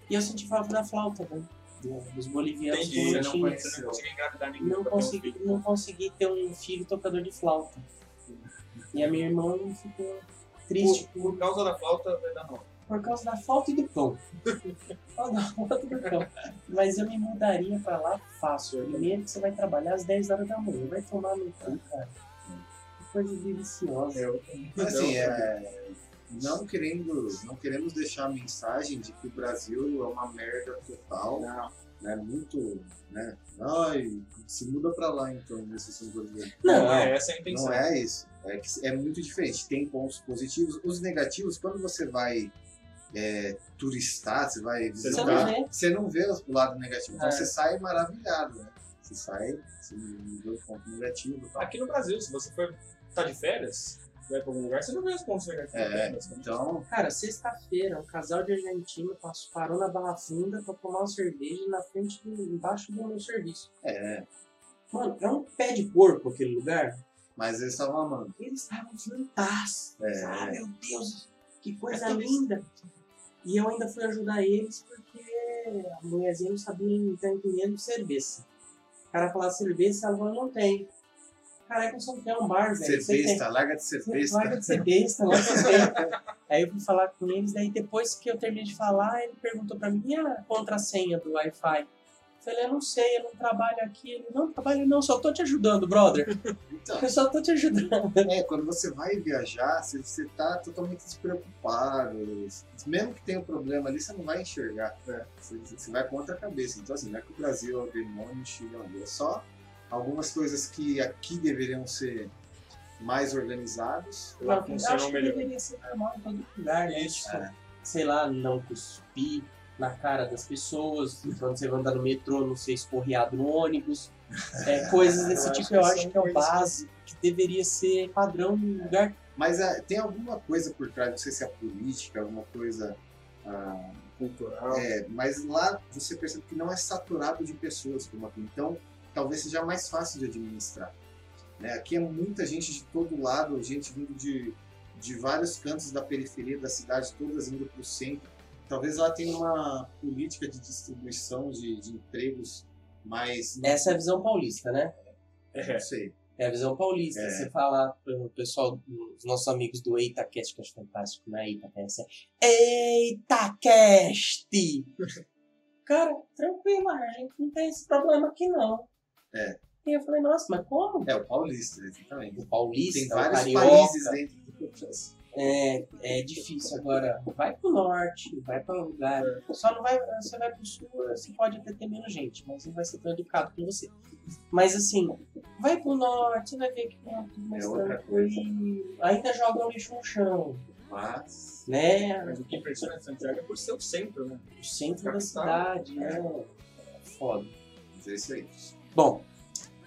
E eu senti falta da flauta, né? Dos bolivianos Entendi, não não, não engravidar ninguém. Não um consegui, filho. não consegui ter um filho tocador de flauta. E a minha irmã ficou triste Por, por causa da flauta, vai dar por causa da falta e do pão. Por causa da falta e do pão. Mas eu me mudaria pra lá fácil. Primeiro que você vai trabalhar às 10 horas da manhã. Vai tomar no cu, cara. Que coisa deliciosa. Assim, é, não querendo, não queremos deixar a mensagem de que o Brasil é uma merda total, né? Muito, né? Ai, se muda pra lá então, nesse são brasileiro. Não, é essa a intenção. Não é isso. É é muito diferente. Tem pontos positivos. Os negativos, quando você vai é, turistar, você vai visitar, não vê. você não vê o lado negativo. Então É. você sai maravilhado, né? Você sai, você não vê o ponto negativo. tal. Aqui no Brasil, se você for tá de férias, vai pra algum lugar, você não vê pontos negativos. É, basicamente. então, Cara, sexta-feira, um casal de argentino passou- parou na Barra Funda pra tomar uma cerveja na frente, do, embaixo do meu serviço. é. Mano, é um pé de porco aquele lugar. Mas eles estavam amando. Eles estavam fantásticos. É. Ah, meu Deus, que coisa linda. E eu ainda fui ajudar eles porque a mulherzinha não sabia, tá entendendo cerveja. O cara falava cerveja, ela falou, não tem. Caraca, você não tem um bar, velho. Você tem. Cervesta, larga de cervesta. Larga de ser besta, larga de ser besta. Aí eu fui falar com eles, daí depois que eu terminei de falar, ele perguntou pra mim, e a contrassenha do Wi-Fi? Eu falei, eu não sei, eu não trabalho aqui. Ele, não trabalho não, só tô te ajudando, brother. Então, Eu só tô te ajudando. é, quando você vai viajar, você, você tá totalmente despreocupado. Mesmo que tenha um problema ali, você não vai enxergar. né? Você, você vai contra a cabeça. Então, assim, não é que o Brasil é o demônio, o Chile. É só algumas coisas que aqui deveriam ser mais organizados. Lá funcionam acho que melhor. deveria ser normal em todo lugar, né? Tipo, sei lá, não cuspir na cara das pessoas, quando você vai andar no metrô, não ser esporreado no ônibus. É, coisas desse Eu tipo acho eu que acho que é o básico, que deveria ser padrão no lugar. Mas é, tem alguma coisa por trás, não sei se é política, alguma coisa. ah, Cultural. É, mas lá você percebe que não é saturado de pessoas como aqui. Então, talvez seja mais fácil de administrar. né? Aqui é muita gente de todo lado, gente vindo de, de vários cantos da periferia da cidade, todas indo para o centro. Talvez lá tenha uma política de distribuição de, de empregos mais. Essa é a visão paulista, né? Não sei. É a visão paulista. É. Você fala pro pessoal, os nossos amigos do EitaCast, que eu acho fantástico, não é EitaCast, é EitaCast! Cara, tranquilo, a gente não tem esse problema aqui não. É. E eu falei, nossa, mas como? É o paulista, exatamente. O paulista, Tem vários carioca, países dentro do processo. É, é difícil agora. Vai pro norte, vai pra um lugar. Só não vai. Você vai pro sul, você pode até ter menos gente, mas não vai ser tão educado com você. Mas assim, vai pro norte, você vai ver que é tudo mais É outra tranquilo. Ainda joga o lixo no chão, Mas. né? Mas o que impressiona em Santiago é por ser o centro, né? O centro da cidade, né? É foda. Mas é isso aí. Bom,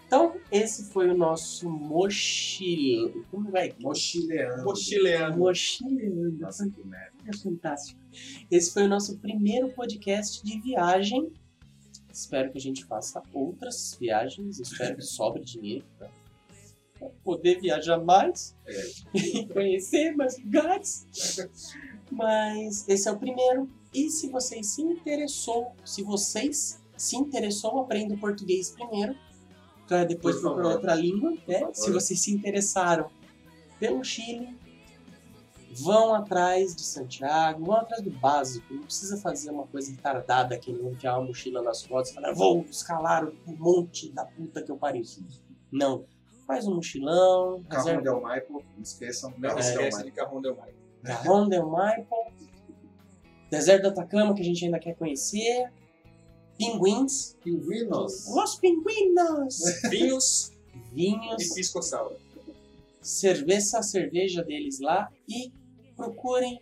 então esse foi o nosso mochile. Como vai? Mochileando. Mochileando. Mochileando. Nossa, que merda. É fantástico. Esse foi o nosso primeiro podcast de viagem. Espero que a gente faça outras viagens. Espero que sobre dinheiro para poder viajar mais e conhecer mais lugares. Mas esse é o primeiro. E se vocês se interessou, se vocês se interessou, aprenda o português primeiro, para depois Por procurar outra língua. Né? Se vocês se interessaram pelo Chile, vão atrás de Santiago, vão atrás do básico. Não precisa fazer uma coisa retardada que não enfiar uma mochila nas costas e falar, vou escalar o monte da puta que eu pariu. Não. Faz um mochilão, Carrão reserva Del Maipo, não esqueçam. Não esquece Maipo. de Carrão Del Mar. Carrão Del Maipo. Deserto do Atacama, que a gente ainda quer conhecer. Pinguins. Pinguinos. Os pinguinos. Vinhos Vinhos. e pisco sour. cerveja, cerveja deles lá e procurem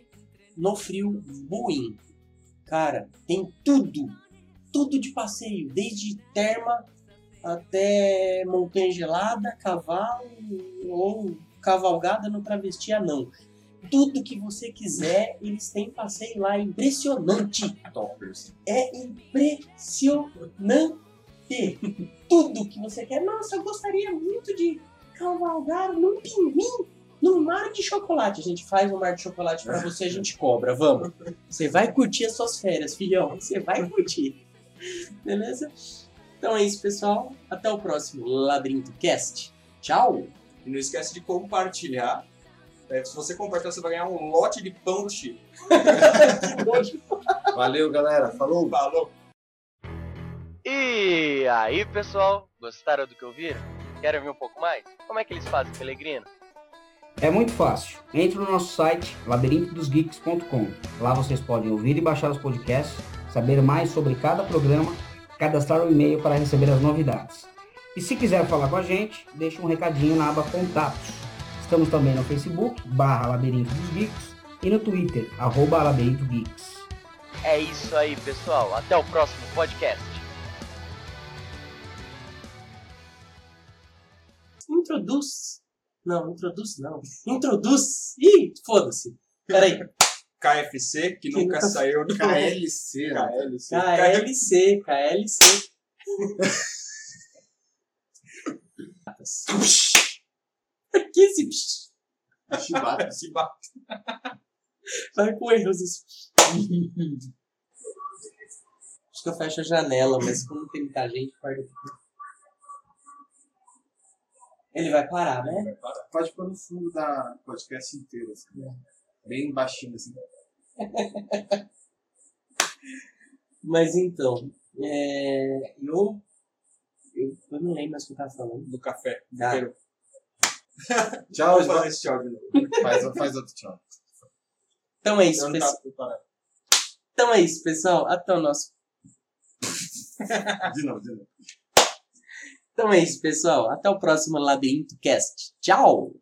no frio Buin. Cara, tem tudo, tudo de passeio, desde terma até montanha gelada, cavalo ou cavalgada no travesti anão. Tudo que você quiser, eles têm passeio lá, é impressionante. Toppers. É impressionante. Tudo que você quer. Nossa, eu gostaria muito de cavalgar num pinguim, num mar de chocolate. A gente faz um mar de chocolate pra você, a gente cobra. Vamos. Você vai curtir as suas férias, filhão. Você vai curtir. Beleza? Então é isso, pessoal. Até o próximo Labirinto Cast. Tchau. E não esquece de compartilhar. É, se você compartilhar, você vai ganhar um lote de pão do Chile. Valeu, galera. Falou. Falou. E aí, pessoal, gostaram do que ouviram? Querem ver um pouco mais? Como é que eles fazem, Pelegrino? É muito fácil. Entre no nosso site labirintodosgeeks.com. Lá vocês podem ouvir e baixar os podcasts, saber mais sobre cada programa, cadastrar o e-mail para receber as novidades. E se quiser falar com a gente, deixe um recadinho na aba Contatos. Estamos também no Facebook, barra Labirinto dos Geeks, e no Twitter, arroba Labirinto Geeks. É isso aí, pessoal. Até o próximo podcast. Introduz. Não, introduz não. Introduz. Ih, foda-se. Peraí. KFC, que Que nunca nunca- saiu do KLC. né? KLC. KLC, KLC. Que esse psh? Chibata. Chibata. Vai com erros isso. Acho que eu fecho a janela, mas como tem muita gente, pode. Ele vai parar, né? Pode pôr no fundo da podcast inteiro, assim. Bem baixinho, assim. Mas então, é, eu, eu. Eu não lembro mais o que eu tava falando. Do café. Da, Peru. Tchau, Vamos fazer esse tchau de novo. Faz, faz outro tchau. então é isso, pessoal. Então é isso, pessoal. Até o nosso. De novo, de novo. Então é isso, pessoal. Até o próximo Labirinto Cast. Tchau!